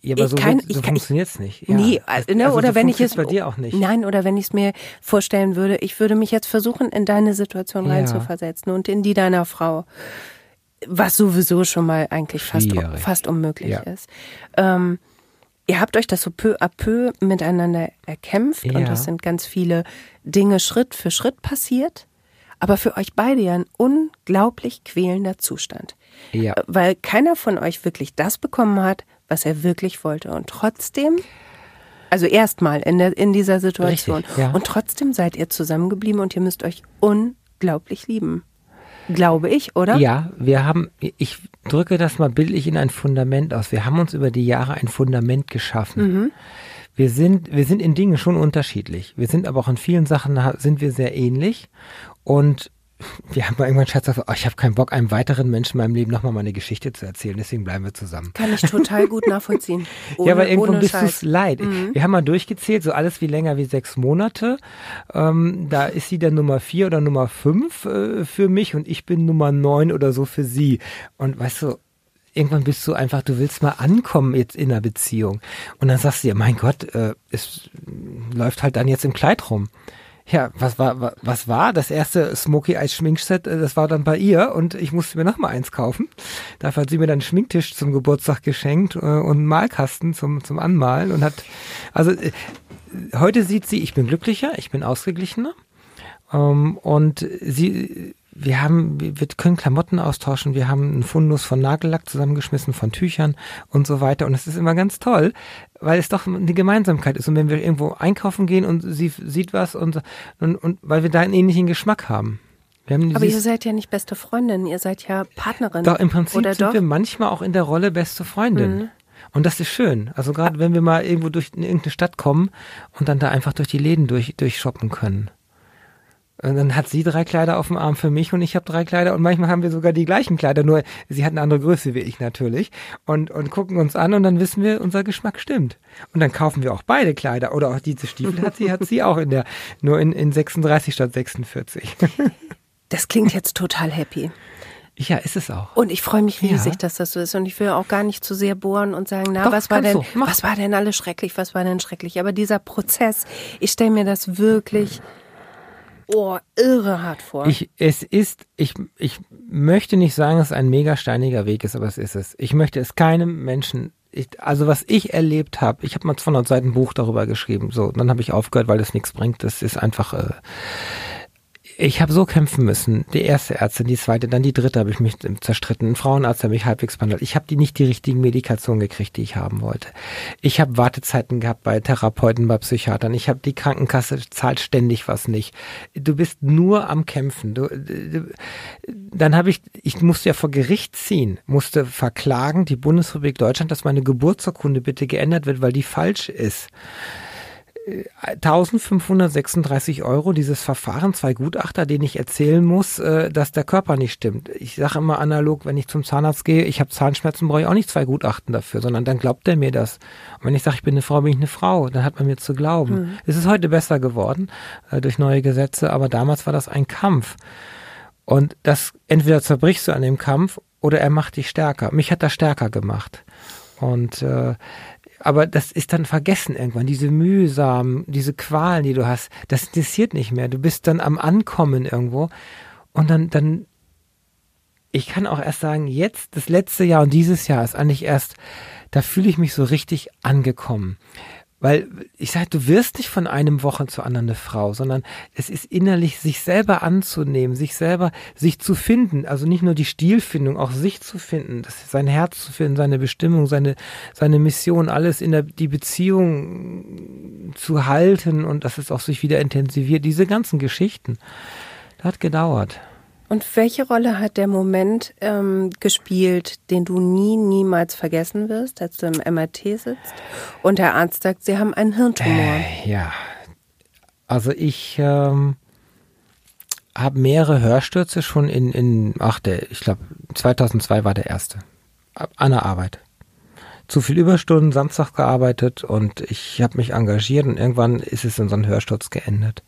ja, aber so, kann, so funktioniert es nicht. Ja. Nee, also, ne, also oder so wenn ich es bei dir auch nicht. Nein, oder wenn ich es mir vorstellen würde, ich würde mich jetzt versuchen, in deine Situation ja. reinzuversetzen und in die deiner Frau. Was sowieso schon mal eigentlich fast, fast unmöglich Ja. ist. Ähm, ihr habt euch das so peu à peu miteinander erkämpft und Ja. es sind ganz viele Dinge Schritt für Schritt passiert. Aber für euch beide ja ein unglaublich quälender Zustand. Ja. Äh, Weil keiner von euch wirklich das bekommen hat, was er wirklich wollte. Und trotzdem, also erstmal in, der, in dieser Situation. Richtig, ja. Und trotzdem seid ihr zusammengeblieben und ihr müsst euch unglaublich lieben. Glaube ich, oder? Ja, wir haben, ich drücke das mal bildlich in ein Fundament aus. Wir haben uns über die Jahre ein Fundament geschaffen. Wir sind, wir sind in Dingen schon unterschiedlich. Wir sind aber auch in vielen Sachen sind wir sehr ähnlich. Und wir haben mal irgendwann Scherz gesagt, oh, ich habe keinen Bock, einem weiteren Menschen in meinem Leben nochmal meine Geschichte zu erzählen. Deswegen bleiben wir zusammen. Kann ich total gut *laughs* nachvollziehen. Ohne, ja, aber irgendwo bist du. Mhm. es leid. Wir haben mal durchgezählt, so alles wie länger wie sechs Monate. Ähm, da ist sie dann Nummer vier oder Nummer fünf äh, für mich und ich bin Nummer neun oder so für sie. Und weißt du, irgendwann bist du einfach, du willst mal ankommen jetzt in einer Beziehung. Und dann sagst du dir, mein Gott, äh, es läuft halt dann jetzt im Kleid rum. Ja, was war, wa- was war? Das erste Smoky Eyes Schminkset, äh, das war dann bei ihr und ich musste mir noch mal eins kaufen. Dafür hat sie mir dann einen Schminktisch zum Geburtstag geschenkt äh, und einen Malkasten zum, zum Anmalen und hat, also äh, heute sieht sie, ich bin glücklicher, ich bin ausgeglichener ähm, und sie, wir haben, wir können Klamotten austauschen, wir haben einen Fundus von Nagellack zusammengeschmissen, von Tüchern und so weiter. Und es ist immer ganz toll, weil es doch eine Gemeinsamkeit ist. Und wenn wir irgendwo einkaufen gehen und sie sieht was und, und, und weil wir da einen ähnlichen Geschmack haben. Wir haben Aber ihr seid ja nicht beste Freundin, ihr seid ja Partnerin. doch, im Prinzip Oder sind doch? wir manchmal auch in der Rolle beste Freundin. Mhm. Und das ist schön. Also gerade wenn wir mal irgendwo durch in irgendeine Stadt kommen und dann da einfach durch die Läden durch, durchshoppen können. Und dann hat sie drei Kleider auf dem Arm für mich und ich habe drei Kleider und manchmal haben wir sogar die gleichen Kleider, nur sie hat eine andere Größe wie ich natürlich und, und gucken uns an und dann wissen wir, unser Geschmack stimmt. Und dann kaufen wir auch beide Kleider oder auch diese Stiefel hat sie, hat sie auch in der, nur in, in 36 statt 46. *laughs* Das klingt jetzt total happy. ja, ist es auch. Und ich freue mich riesig, Ja. dass das so ist. Und ich will auch gar nicht zu sehr bohren und sagen, na, Doch, was war denn. Mach. was war denn alles schrecklich, was war denn schrecklich? Aber dieser Prozess, ich stelle mir das wirklich, oh, irre hart vor. Ich, es ist, ich, ich möchte nicht sagen, dass es ein mega steiniger Weg ist, aber es ist es. Ich möchte es keinem Menschen, ich, also was ich erlebt habe, ich habe mal 200 Seiten Buch darüber geschrieben, so, dann habe ich aufgehört, weil das nichts bringt. Das ist einfach, äh, ich habe so kämpfen müssen. Die erste Ärztin, die zweite, dann die dritte habe ich mich zerstritten. Ein Frauenarzt, der mich halbwegs behandelt. Ich habe die nicht die richtigen Medikationen gekriegt, die ich haben wollte. Ich habe Wartezeiten gehabt bei Therapeuten, bei Psychiatern. Ich habe die Krankenkasse zahlt ständig was nicht. Du bist nur am Kämpfen. Du, du, dann habe ich, ich musste ja vor Gericht ziehen, musste verklagen die Bundesrepublik Deutschland, dass meine Geburtsurkunde bitte geändert wird, weil die falsch ist. 1536 Euro dieses Verfahren, zwei Gutachter, denen ich erzählen muss, äh, dass der Körper nicht stimmt. Ich sage immer analog, wenn ich zum Zahnarzt gehe, ich habe Zahnschmerzen, brauche ich auch nicht zwei Gutachten dafür, sondern dann glaubt er mir das. Und wenn ich sage, ich bin eine Frau, bin ich eine Frau, dann hat man mir zu glauben. Es ist heute besser geworden äh, durch neue Gesetze, aber damals war das ein Kampf. Und das entweder zerbrichst du an dem Kampf oder er macht dich stärker. Mich hat er stärker gemacht. Und äh, aber das ist dann vergessen irgendwann. Diese mühsamen, diese Qualen, die du hast, das interessiert nicht mehr. Du bist dann am Ankommen irgendwo und dann, dann, ich kann auch erst sagen, jetzt, das letzte Jahr und dieses Jahr ist eigentlich erst, da fühle ich mich so richtig angekommen. Weil ich sage, du wirst nicht von einem Wochen zur anderen eine Frau, sondern es ist innerlich, sich selber anzunehmen, sich selber, sich zu finden. Also nicht nur die Stilfindung, auch sich zu finden, das, sein Herz zu finden, seine Bestimmung, seine, seine Mission, alles in der, die Beziehung zu halten und dass es auch sich wieder intensiviert. Diese ganzen Geschichten, das hat gedauert. Und welche Rolle hat der Moment ähm, gespielt, den du nie, niemals vergessen wirst, als du im MRT sitzt und der Arzt sagt, sie haben einen Hirntumor? Äh, ja. Also ich ähm, habe mehrere Hörstürze schon in, in ach, der, ich glaube, 2002 war der erste. An der Arbeit. Zu viel Überstunden, Samstag gearbeitet und ich habe mich engagiert und irgendwann ist es in so einen Hörsturz geendet.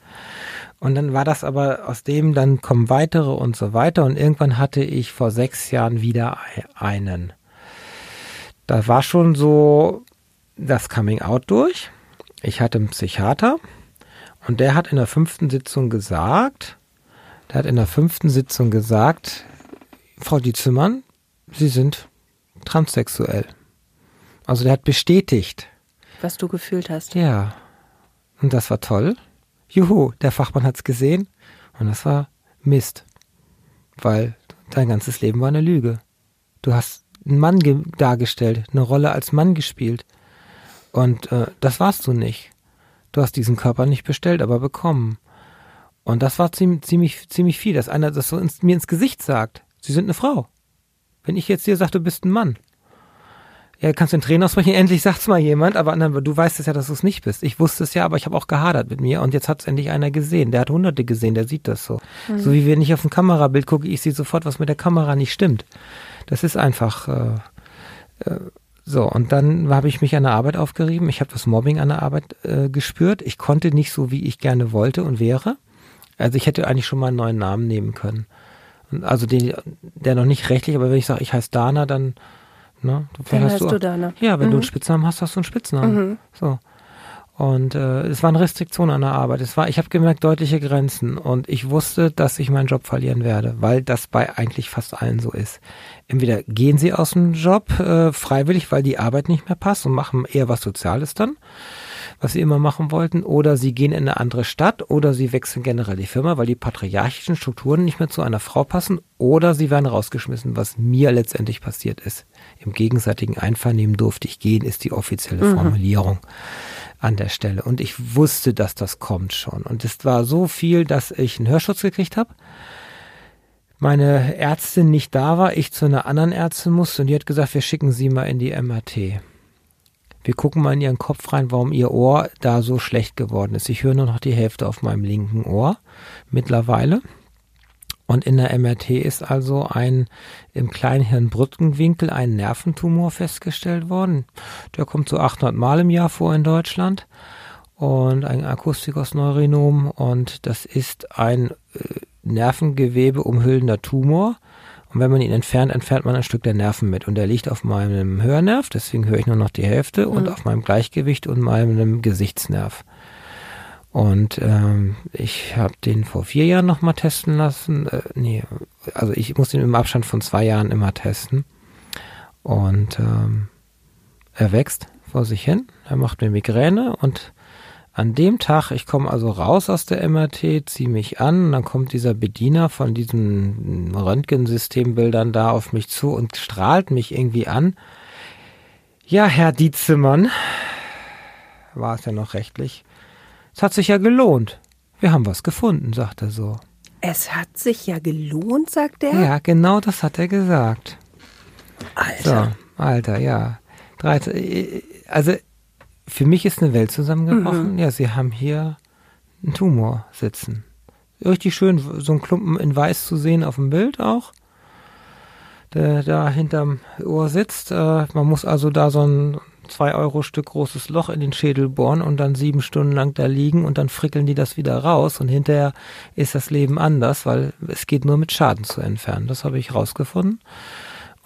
Und dann war das aber aus dem, dann kommen weitere und so weiter und irgendwann hatte ich vor sechs Jahren wieder ei- einen. Da war schon so das Coming Out durch. Ich hatte einen Psychiater und der hat in der fünften Sitzung gesagt, der hat in der fünften Sitzung gesagt, Frau Dietzelmann, Sie sind transsexuell. Also der hat bestätigt. Was du gefühlt hast. Ja. Und das war toll. Juhu, der Fachmann hat's gesehen. Und das war Mist. Weil dein ganzes Leben war eine Lüge. Du hast einen Mann dargestellt, eine Rolle als Mann gespielt. Und äh, das warst du nicht. Du hast diesen Körper nicht bestellt, aber bekommen. Und das war ziemlich, ziemlich, ziemlich viel, dass einer das so ins, mir ins Gesicht sagt. Sie sind eine Frau. Wenn ich jetzt dir sage, du bist ein Mann. Ja, kannst du den Tränen ausbrechen, endlich sagt's mal jemand, aber du weißt es ja, dass du es nicht bist. Ich wusste es ja, aber ich habe auch gehadert mit mir und jetzt hat es endlich einer gesehen. Der hat hunderte gesehen, der sieht das so. Mhm. So wie wenn ich auf ein Kamerabild gucke, ich sehe sofort, was mit der Kamera nicht stimmt. Das ist einfach äh, äh, so. Und dann habe ich mich an der Arbeit aufgerieben. Ich habe das Mobbing an der Arbeit äh, gespürt. Ich konnte nicht so, wie ich gerne wollte und wäre. Also ich hätte eigentlich schon mal einen neuen Namen nehmen können. Also den, der noch nicht rechtlich, aber wenn ich sage, ich heiße Dana, dann Ne? Dann hast du, du Dana. Ja, wenn mhm. du einen Spitznamen hast, hast du einen Spitznamen. Mhm. So. Und äh, es waren Restriktionen an der Arbeit. Es war, ich habe gemerkt, deutliche Grenzen. Und ich wusste, dass ich meinen Job verlieren werde, weil das bei eigentlich fast allen so ist. Entweder gehen sie aus dem Job äh, freiwillig, weil die Arbeit nicht mehr passt und machen eher was Soziales dann was sie immer machen wollten, oder sie gehen in eine andere Stadt oder sie wechseln generell die Firma, weil die patriarchischen Strukturen nicht mehr zu einer Frau passen, oder sie werden rausgeschmissen, was mir letztendlich passiert ist. Im gegenseitigen Einvernehmen durfte ich gehen, ist die offizielle mhm. Formulierung an der Stelle. Und ich wusste, dass das kommt schon. Und es war so viel, dass ich einen Hörschutz gekriegt habe meine Ärztin nicht da war, ich zu einer anderen Ärztin musste und die hat gesagt, wir schicken sie mal in die MRT. Wir gucken mal in ihren Kopf rein, warum ihr Ohr da so schlecht geworden ist. Ich höre nur noch die Hälfte auf meinem linken Ohr mittlerweile. Und in der MRT ist also ein im Kleinhirnbrückenwinkel ein Nerventumor festgestellt worden. Der kommt so 800 Mal im Jahr vor in Deutschland. Und ein Akustikos-Neurinom. Und das ist ein äh, Nervengewebe umhüllender Tumor. Und wenn man ihn entfernt, entfernt man ein Stück der Nerven mit. Und er liegt auf meinem Hörnerv, deswegen höre ich nur noch die Hälfte, mhm. und auf meinem Gleichgewicht und meinem Gesichtsnerv. Und ähm, ich habe den vor vier Jahren nochmal testen lassen. Äh, nee, also ich muss ihn im Abstand von zwei Jahren immer testen. Und ähm, er wächst vor sich hin. Er macht mir Migräne und an dem Tag, ich komme also raus aus der MRT, ziehe mich an, dann kommt dieser Bediener von diesen Röntgensystembildern da auf mich zu und strahlt mich irgendwie an. Ja, Herr Dietzemann, war es ja noch rechtlich. Es hat sich ja gelohnt. Wir haben was gefunden, sagt er so. Es hat sich ja gelohnt, sagt er? Ja, genau das hat er gesagt. Alter. So, Alter, ja. 13, also für mich ist eine Welt zusammengebrochen. Mhm. Ja, sie haben hier einen Tumor sitzen. Richtig schön, so ein Klumpen in Weiß zu sehen auf dem Bild auch, der da hinterm Ohr sitzt. Äh, man muss also da so ein zwei Euro Stück großes Loch in den Schädel bohren und dann sieben Stunden lang da liegen und dann frickeln die das wieder raus und hinterher ist das Leben anders, weil es geht nur mit Schaden zu entfernen. Das habe ich rausgefunden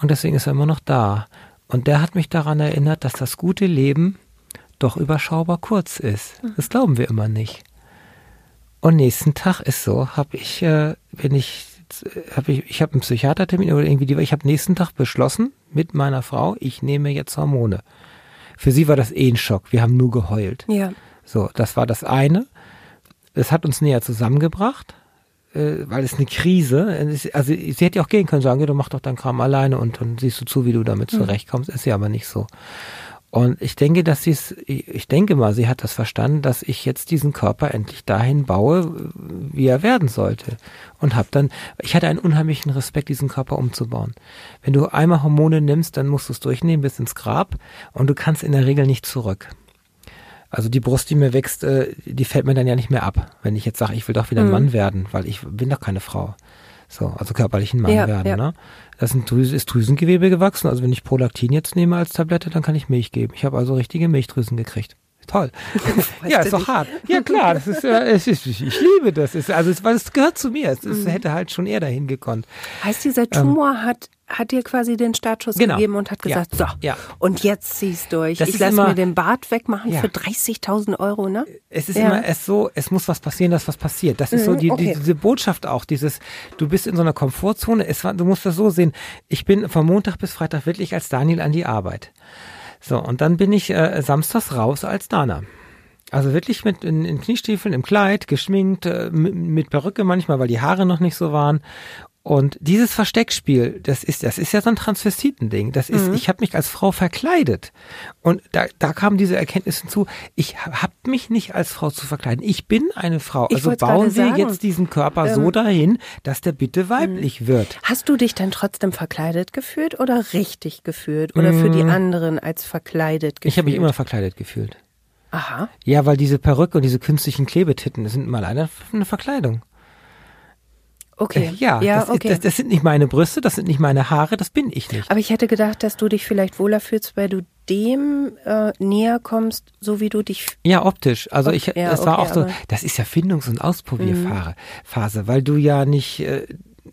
und deswegen ist er immer noch da. Und der hat mich daran erinnert, dass das gute Leben doch überschaubar kurz ist. Das glauben wir immer nicht. Und nächsten Tag ist so, habe ich, äh, wenn ich, habe ich, ich habe einen Psychiatertermin oder irgendwie, die, ich habe nächsten Tag beschlossen mit meiner Frau, ich nehme jetzt Hormone. Für sie war das eh ein Schock. Wir haben nur geheult. Ja. So, das war das eine. Es hat uns näher zusammengebracht, äh, weil es eine Krise, also sie hätte ja auch gehen können, sagen, ja, du mach doch deinen Kram alleine und dann siehst du zu, wie du damit mhm. zurechtkommst. Ist ja aber nicht so. Und ich denke, dass sie es, ich denke mal, sie hat das verstanden, dass ich jetzt diesen Körper endlich dahin baue, wie er werden sollte. Und habe dann, ich hatte einen unheimlichen Respekt, diesen Körper umzubauen. Wenn du einmal Hormone nimmst, dann musst du es durchnehmen bis ins Grab und du kannst in der Regel nicht zurück. Also die Brust, die mir wächst, äh, die fällt mir dann ja nicht mehr ab, wenn ich jetzt sage, ich will doch wieder ein mhm. Mann werden, weil ich bin doch keine Frau. So, also körperlichen Mann ja, werden. Ja. Ne? Das ist, Drüse, ist Drüsengewebe gewachsen. Also wenn ich Prolaktin jetzt nehme als Tablette, dann kann ich Milch geben. Ich habe also richtige Milchdrüsen gekriegt. Toll. *laughs* ja, ist doch hart. Ja, klar, das ist, äh, es ist, ich liebe das. Ist, also, es, weil es gehört zu mir. Es, es mhm. hätte halt schon eher dahin gekonnt. Heißt, dieser ähm, Tumor ähm, hat hat dir quasi den Startschuss genau. gegeben und hat gesagt, ja. so, ja. und jetzt zieh's durch. Das ich lasse mir den Bart wegmachen ja. für 30.000 Euro, ne? Es ist immer es so, es muss was passieren, dass was passiert. Das ist mhm, so die, okay. die, diese Botschaft auch, dieses, du bist in so einer Komfortzone. Es war, du musst das so sehen. Ich bin von Montag bis Freitag wirklich als Daniel an die Arbeit. So, und dann bin ich äh, samstags raus als Dana. Also wirklich mit in, in Kniestiefeln, im Kleid, geschminkt, äh, mit, mit Perücke manchmal, weil die Haare noch nicht so waren. Und dieses Versteckspiel, das ist, das ist ja so ein Transvestitending. Das ist, mhm. ich habe mich als Frau verkleidet. Und da, da kam diese Erkenntnis hinzu, ich habe mich nicht als Frau zu verkleiden. Ich bin eine Frau. Ich also bauen wir sagen, jetzt diesen Körper ähm, so dahin, dass der bitte weiblich mhm. wird. Hast du dich dann trotzdem verkleidet gefühlt oder richtig gefühlt? Oder für die mhm. anderen als verkleidet gefühlt? Ich habe mich immer verkleidet gefühlt. Aha. Ja, weil diese Perücke und diese künstlichen Klebetitten, das sind mal leider eine Verkleidung. Okay. Äh, ja, ja das, okay. das, das, sind nicht meine Brüste, das sind nicht meine Haare, das bin ich nicht. Aber ich hätte gedacht, dass du dich vielleicht wohler fühlst, weil du dem äh, näher kommst, so wie du dich. Ja, optisch. Also ich, ja, das okay, war auch so, das ist ja Findungs- und Ausprobierphase, mhm. weil du ja nicht, äh,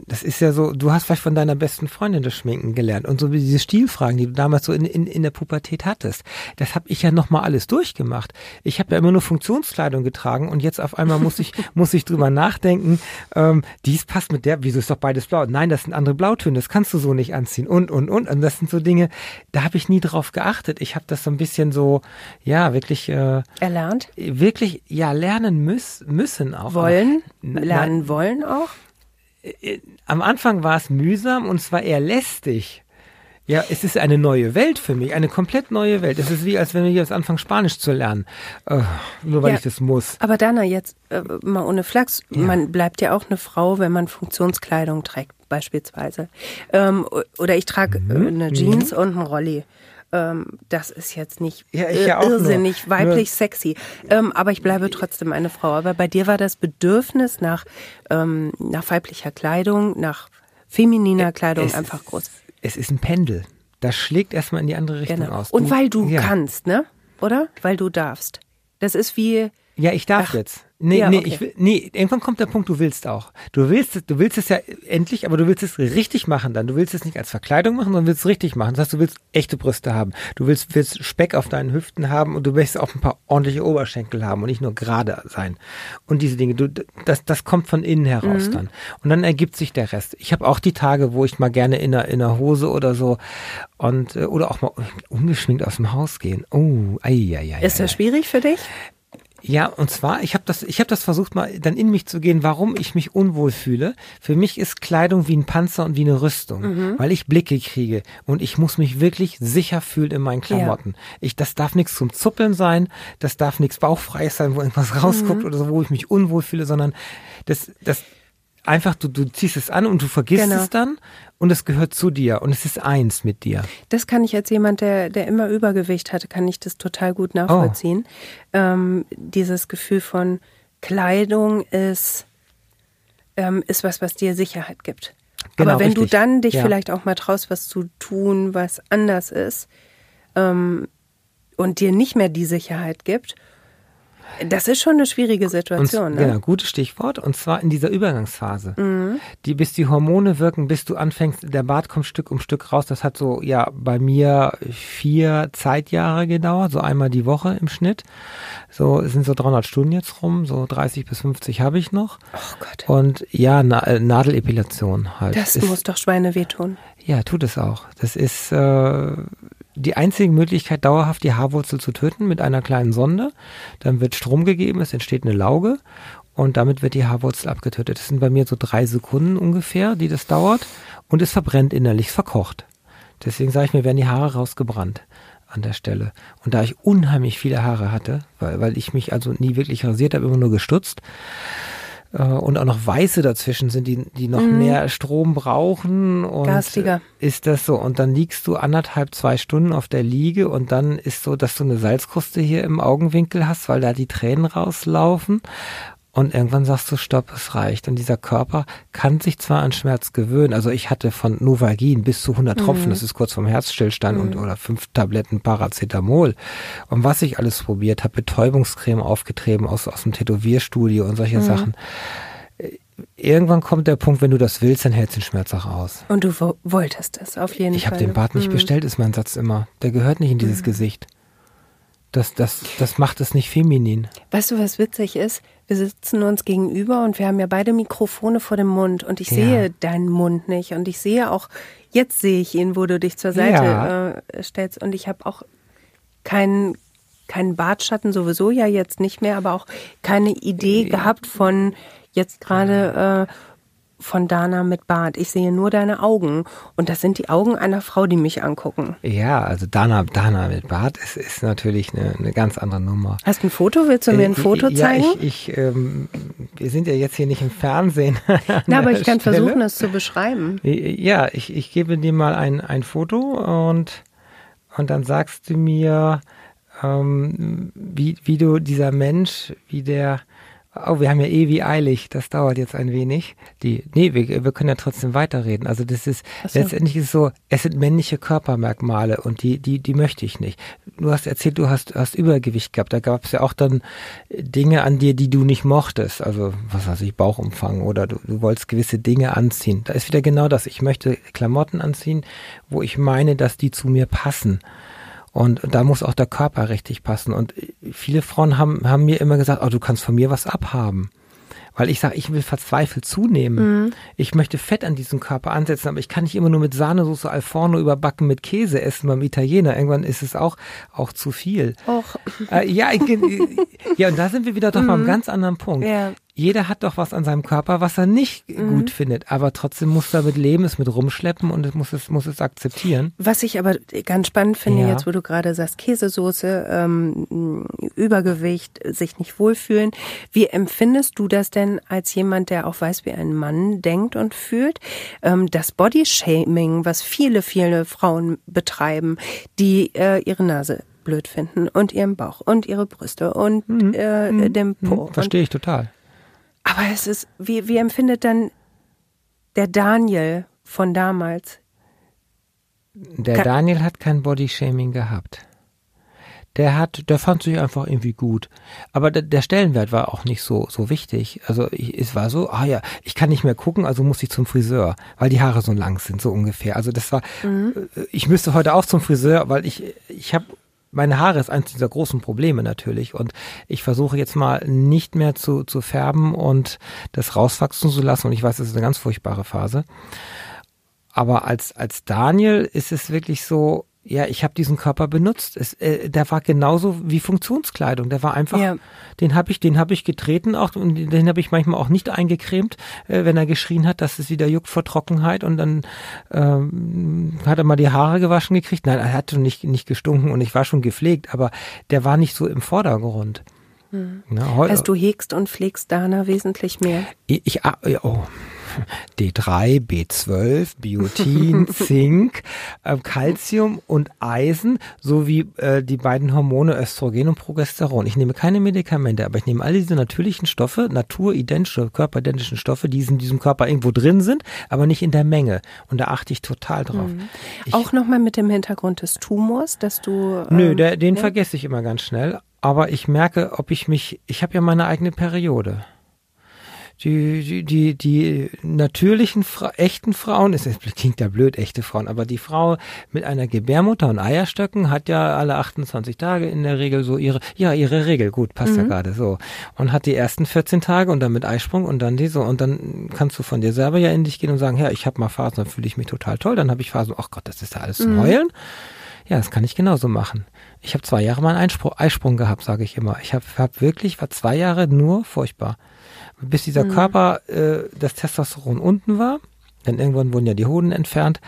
das ist ja so, du hast vielleicht von deiner besten Freundin das Schminken gelernt und so wie diese Stilfragen, die du damals so in, in, in der Pubertät hattest. Das habe ich ja nochmal alles durchgemacht. Ich habe ja immer nur Funktionskleidung getragen und jetzt auf einmal muss ich, *laughs* muss ich drüber nachdenken, ähm, dies passt mit der, wieso ist doch beides blau? Nein, das sind andere Blautöne, das kannst du so nicht anziehen und, und, und. Und das sind so Dinge, da habe ich nie drauf geachtet. Ich habe das so ein bisschen so, ja, wirklich. Äh, Erlernt? Wirklich, ja, lernen müß, müssen auch. Wollen? Lernen wollen auch? Äh, am Anfang war es mühsam und zwar eher lästig. Ja, es ist eine neue Welt für mich, eine komplett neue Welt. Es ist wie, als wenn wir jetzt anfangen, Spanisch zu lernen. Uh, nur weil ja, ich das muss. Aber Dana, jetzt äh, mal ohne Flachs, ja. man bleibt ja auch eine Frau, wenn man Funktionskleidung trägt, beispielsweise. Ähm, oder ich trage äh, mhm. eine Jeans mhm. und einen Rolli. Ähm, das ist jetzt nicht ja, ja irrsinnig nur, weiblich nur. sexy. Ähm, aber ich bleibe trotzdem eine Frau. Aber bei dir war das Bedürfnis nach, ähm, nach weiblicher Kleidung, nach femininer Kleidung es einfach groß. Es ist ein Pendel. Das schlägt erstmal in die andere Richtung genau. aus. Du, Und weil du ja. kannst, ne? Oder? Weil du darfst. Das ist wie. Ja, ich darf Ach, jetzt. Nee, ja, nee, okay. ich will, nee, irgendwann kommt der Punkt, du willst auch. Du willst, du willst es ja endlich, aber du willst es richtig machen dann. Du willst es nicht als Verkleidung machen, sondern willst es richtig machen. Das heißt, du willst echte Brüste haben. Du willst, willst Speck auf deinen Hüften haben und du willst auch ein paar ordentliche Oberschenkel haben und nicht nur gerade sein. Und diese Dinge, du, das, das kommt von innen heraus mhm. dann. Und dann ergibt sich der Rest. Ich habe auch die Tage, wo ich mal gerne in einer, in einer Hose oder so und, äh, oder auch mal ungeschminkt aus dem Haus gehen. Oh, ei, ei, ei, Ist das schwierig für dich? Ja, und zwar, ich habe das, ich habe das versucht mal dann in mich zu gehen, warum ich mich unwohl fühle. Für mich ist Kleidung wie ein Panzer und wie eine Rüstung, mhm. weil ich Blicke kriege und ich muss mich wirklich sicher fühlen in meinen Klamotten. Ja. Ich, das darf nichts zum Zuppeln sein, das darf nichts bauchfreies sein, wo irgendwas rausguckt mhm. oder so, wo ich mich unwohl fühle, sondern das, das einfach, du, du ziehst es an und du vergisst genau. es dann und es gehört zu dir und es ist eins mit dir. Das kann ich als jemand, der, der immer Übergewicht hatte, kann ich das total gut nachvollziehen. Oh. Ähm, dieses Gefühl von Kleidung ist, ähm, ist was, was dir Sicherheit gibt. Genau, Aber wenn richtig. du dann dich ja. vielleicht auch mal traust, was zu tun, was anders ist ähm, und dir nicht mehr die Sicherheit gibt das ist schon eine schwierige Situation. Und, ne? Genau, gutes Stichwort. Und zwar in dieser Übergangsphase. Mhm. Die, bis die Hormone wirken, bis du anfängst, der Bart kommt Stück um Stück raus. Das hat so, ja, bei mir vier Zeitjahre gedauert, so einmal die Woche im Schnitt. So, es sind so 300 Stunden jetzt rum, so 30 bis 50 habe ich noch. Oh Gott. Und ja, Na äh, Nadelepilation halt. Das ist, muss doch Schweine wehtun. Ja, tut es auch. Das ist, äh, die einzige Möglichkeit, dauerhaft die Haarwurzel zu töten mit einer kleinen Sonde. Dann wird Strom gegeben, es entsteht eine Lauge und damit wird die Haarwurzel abgetötet. Das sind bei mir so drei Sekunden ungefähr, die das dauert und es verbrennt innerlich, verkocht. Deswegen sage ich mir, werden die Haare rausgebrannt an der Stelle. Und da ich unheimlich viele Haare hatte, weil, weil ich mich also nie wirklich rasiert habe, immer nur gestutzt, äh, und auch noch Weiße dazwischen sind, die, die noch mhm. mehr Strom brauchen. Und Garstiger. Ist das so? Und dann liegst du anderthalb, zwei Stunden auf der Liege und dann ist so, dass du eine Salzkruste hier im Augenwinkel hast, weil da die Tränen rauslaufen. Und irgendwann sagst du, stopp, es reicht. Und dieser Körper kann sich zwar an Schmerz gewöhnen. Also ich hatte von Novagin bis zu 100 Tropfen, mhm. das ist kurz vorm Herzstillstand mhm. und oder fünf Tabletten Paracetamol. Und was ich alles probiert habe, Betäubungscreme aufgetrieben aus, aus dem Tätowierstudio und solche mhm. Sachen irgendwann kommt der Punkt, wenn du das willst, dann hältst du den Schmerz auch aus. Und du wolltest es auf jeden ich Fall. Ich habe den Bart nicht mhm. bestellt, ist mein Satz immer. Der gehört nicht in dieses mhm. Gesicht. Das, das, das macht es nicht feminin. Weißt du, was witzig ist? Wir sitzen uns gegenüber und wir haben ja beide Mikrofone vor dem Mund und ich ja. sehe deinen Mund nicht und ich sehe auch, jetzt sehe ich ihn, wo du dich zur Seite ja. äh, stellst und ich habe auch keinen keinen Bartschatten sowieso ja jetzt nicht mehr, aber auch keine Idee gehabt von jetzt gerade äh, von Dana mit Bart. Ich sehe nur deine Augen. Und das sind die Augen einer Frau, die mich angucken. Ja, also Dana, Dana mit Bart ist, ist natürlich eine, eine ganz andere Nummer. Hast du ein Foto? Willst du mir ein äh, Foto zeigen? Ja, ich, ich ähm, wir sind ja jetzt hier nicht im Fernsehen. *laughs* Na, aber ich kann Stelle. versuchen, das zu beschreiben. Ja, ich, ich gebe dir mal ein, ein Foto und, und dann sagst du mir, ähm, wie, wie du dieser Mensch, wie der Oh, wir haben ja eh wie eilig, das dauert jetzt ein wenig. Die, nee, wir, wir können ja trotzdem weiterreden. Also das ist, so. letztendlich ist so, es sind männliche Körpermerkmale und die, die, die möchte ich nicht. Du hast erzählt, du hast, hast Übergewicht gehabt. Da gab es ja auch dann Dinge an dir, die du nicht mochtest. Also, was weiß ich, Bauchumfang oder du, du wolltest gewisse Dinge anziehen. Da ist wieder genau das. Ich möchte Klamotten anziehen, wo ich meine, dass die zu mir passen. Und da muss auch der Körper richtig passen. Und viele Frauen haben, haben mir immer gesagt, oh, du kannst von mir was abhaben. Weil ich sage, ich will verzweifelt zunehmen. Mhm. Ich möchte Fett an diesem Körper ansetzen, aber ich kann nicht immer nur mit Sahnesoße Alforno überbacken mit Käse essen beim Italiener. Irgendwann ist es auch, auch zu viel. Och. Äh, ja, *laughs* ja, und da sind wir wieder doch mhm. beim ganz anderen Punkt. Ja jeder hat doch was an seinem Körper, was er nicht mhm. gut findet, aber trotzdem muss er damit leben, es mit rumschleppen und muss es, muss es akzeptieren. Was ich aber ganz spannend finde, ja. jetzt wo du gerade sagst, Käsesoße, ähm, Übergewicht, sich nicht wohlfühlen. Wie empfindest du das denn als jemand, der auch weiß, wie ein Mann denkt und fühlt? Ähm, das Bodyshaming, was viele, viele Frauen betreiben, die äh, ihre Nase blöd finden und ihren Bauch und ihre Brüste und mhm. äh, mhm. den Po. Mhm. Verstehe ich total. Aber es ist, wie, wie empfindet dann der Daniel von damals? Der Kann Daniel hat kein Bodyshaming gehabt. Der hat, der fand sich einfach irgendwie gut. Aber der, der Stellenwert war auch nicht so, so wichtig. Also ich, es war so, ah ja, ich kann nicht mehr gucken, also muss ich zum Friseur, weil die Haare so lang sind, so ungefähr. Also das war, mhm. Äh, ich müsste heute auch zum Friseur, weil ich, ich habe meine Haare ist eines dieser großen Probleme natürlich und ich versuche jetzt mal nicht mehr zu, zu färben und das rauswachsen zu lassen und ich weiß, das ist eine ganz furchtbare Phase. Aber als, als Daniel ist es wirklich so, ja, ich habe diesen Körper benutzt. Es, äh, der war genauso wie Funktionskleidung. Der war einfach, ja. den habe ich, den habe ich getreten auch und den habe ich manchmal auch nicht eingecremt, äh, wenn er geschrien hat, dass es wieder juckt vor Trockenheit und dann ähm, hat er mal die Haare gewaschen gekriegt. Nein, er hat schon nicht nicht gestunken und ich war schon gepflegt, aber der war nicht so im Vordergrund. Hm. Na, also du hegst und pflegst Dana wesentlich mehr. Ich, ich ah, oh. *laughs* D3, B12, Biotin, *laughs* Zink, äh, Calcium und Eisen sowie äh, die beiden Hormone Östrogen und Progesteron. Ich nehme keine Medikamente, aber ich nehme all diese natürlichen Stoffe, naturidentische, körperidentischen Stoffe, die in diesem Körper irgendwo drin sind, aber nicht in der Menge. Und da achte ich total drauf. Mhm. Ich, Auch nochmal mit dem Hintergrund des Tumors, dass du. Ähm, nö, der, den ne? vergesse ich immer ganz schnell. Aber ich merke, ob ich mich, ich habe ja meine eigene Periode die, die, die, die natürlichen, echten Frauen, es klingt ja blöd, echte Frauen, aber die Frau mit einer Gebärmutter und Eierstöcken hat ja alle 28 Tage in der Regel so ihre, ja, ihre Regel, gut, passt mhm. ja gerade so. Und hat die ersten 14 Tage und dann mit Eisprung und dann die so. Und dann kannst du von dir selber ja in dich gehen und sagen, ja, ich habe mal Phasen, dann fühle ich mich total toll. Dann habe ich Phasen, ach Gott, das ist ja alles zum mhm. Heulen. Ja, das kann ich genauso machen. Ich habe zwei Jahre mal einen Einsprung, Eisprung gehabt, sage ich immer. Ich habe hab wirklich, war zwei Jahre nur furchtbar bis dieser mhm. Körper, äh, das Testosteron unten war. Denn irgendwann wurden ja die Hoden entfernt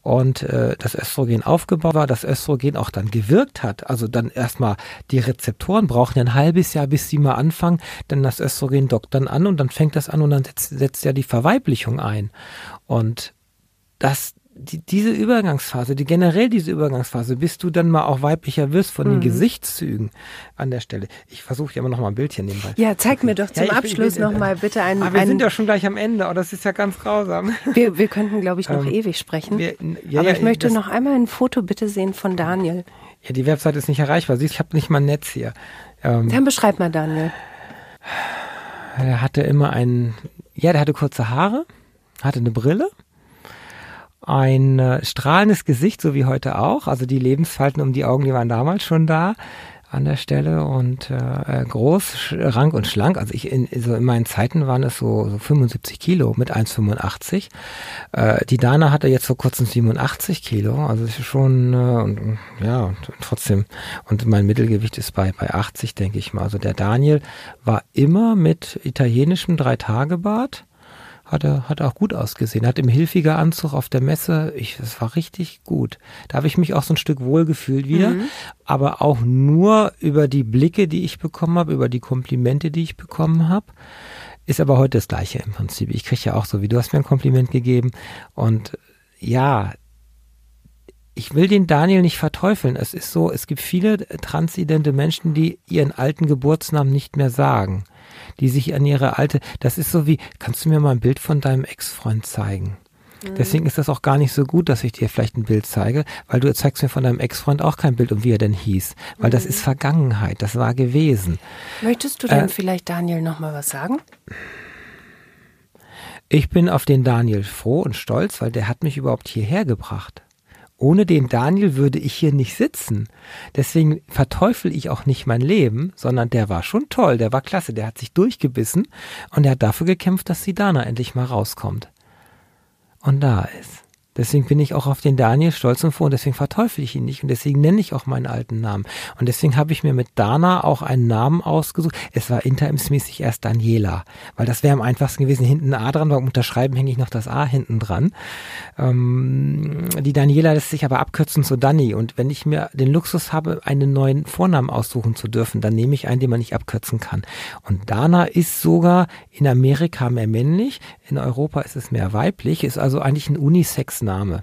und äh, das Östrogen aufgebaut war, das Östrogen auch dann gewirkt hat. Also dann erstmal die Rezeptoren brauchen ja ein halbes Jahr, bis sie mal anfangen, denn das Östrogen dockt dann an und dann fängt das an und dann setzt, setzt ja die Verweiblichung ein. Und das, die, diese Übergangsphase, die generell diese Übergangsphase, bis du dann mal auch weiblicher wirst von den mhm. Gesichtszügen an der Stelle. Ich versuche ja immer noch mal ein Bildchen nebenbei. Ja, zeig mir doch *laughs* zum ja, Abschluss noch mal bitte einen. Aber wir einen, sind ja schon gleich am Ende, oh, das ist ja ganz grausam. *laughs* Wir, wir könnten, glaube ich, noch ähm, ewig sprechen. Wir, ja, Aber ich möchte noch einmal ein Foto bitte sehen von Daniel. Ja, die Website ist nicht erreichbar. Siehst, ich habe nicht mal ein Netz hier. Ähm, Dann beschreib mal Daniel. Er hatte immer einen, ja, der hatte kurze Haare, hatte eine Brille, ein äh, strahlendes Gesicht, so wie heute auch. Also die Lebensfalten um die Augen, die waren damals schon da an der Stelle und äh, äh groß, rank und schlank. Also ich in, so in meinen Zeiten waren es so, so 75 Kilo mit 1,85. Äh, die Dana hatte jetzt vor kurzem 87 Kilo. Also ist schon äh, und, ja und, und trotzdem und mein Mittelgewicht ist bei bei 80, denke ich mal. Also der Daniel war immer mit italienischem Drei-Tage-Bart hat er, hat auch gut ausgesehen. Hat im Hilfiger Anzug auf der Messe, ich, das war richtig gut. Da habe ich mich auch so ein Stück wohlgefühlt wieder, mhm. aber auch nur über die Blicke, die ich bekommen habe, über die Komplimente, die ich bekommen habe. Ist aber heute das Gleiche im Prinzip. Ich kriege ja auch so, wie du hast mir ein Kompliment gegeben. Und ja, ich will den Daniel nicht verteufeln. Es ist so, es gibt viele transidente Menschen, die ihren alten Geburtsnamen nicht mehr sagen die sich an ihre alte, das ist so wie, kannst du mir mal ein Bild von deinem Ex-Freund zeigen? Mhm. Deswegen ist das auch gar nicht so gut, dass ich dir vielleicht ein Bild zeige, weil du zeigst mir von deinem Ex-Freund auch kein Bild, um wie er denn hieß. Weil mhm. das ist Vergangenheit, das war gewesen. Möchtest du denn äh, vielleicht Daniel nochmal was sagen? Ich bin auf den Daniel froh und stolz, weil der hat mich überhaupt hierher gebracht ohne den Daniel würde ich hier nicht sitzen. Deswegen verteufel ich auch nicht mein Leben, sondern der war schon toll, der war klasse, der hat sich durchgebissen und er hat dafür gekämpft, dass die Dana endlich mal rauskommt. Und da ist. Deswegen bin ich auch auf den Daniel stolz und froh und deswegen verteufel ich ihn nicht und deswegen nenne ich auch meinen alten Namen. Und deswegen habe ich mir mit Dana auch einen Namen ausgesucht. Es war interimsmäßig erst Daniela, weil das wäre am einfachsten gewesen. Hinten ein A dran, beim Unterschreiben hänge ich noch das A hinten dran. Ähm, die Daniela lässt sich aber abkürzen zu Dani und wenn ich mir den Luxus habe, einen neuen Vornamen aussuchen zu dürfen, dann nehme ich einen, den man nicht abkürzen kann. Und Dana ist sogar in Amerika mehr männlich, in Europa ist es mehr weiblich, ist also eigentlich ein Unisex Name.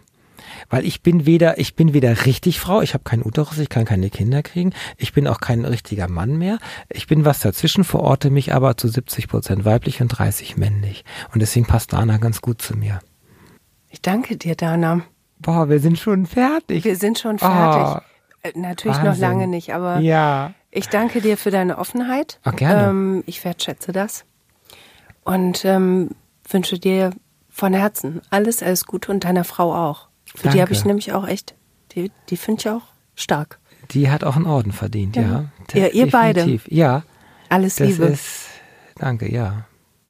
Weil ich bin weder, ich bin weder richtig Frau, ich habe keinen Uterus, ich kann keine Kinder kriegen, ich bin auch kein richtiger Mann mehr. Ich bin was dazwischen, verorte mich aber zu 70 Prozent weiblich und 30 männlich. Und deswegen passt Dana ganz gut zu mir. Ich danke dir, Dana. Boah, wir sind schon fertig. Wir sind schon fertig. Oh, Natürlich Wahnsinn. noch lange nicht, aber ja. ich danke dir für deine Offenheit. Ach, gerne. Ähm, ich wertschätze das. Und ähm, wünsche dir von Herzen. Alles, alles Gute und deiner Frau auch. Für Danke. die habe ich nämlich auch echt, die, die finde ich auch stark. Die hat auch einen Orden verdient, ja. Ja, ja ihr beide. Ja. Alles das Liebe. Ist, danke, ja.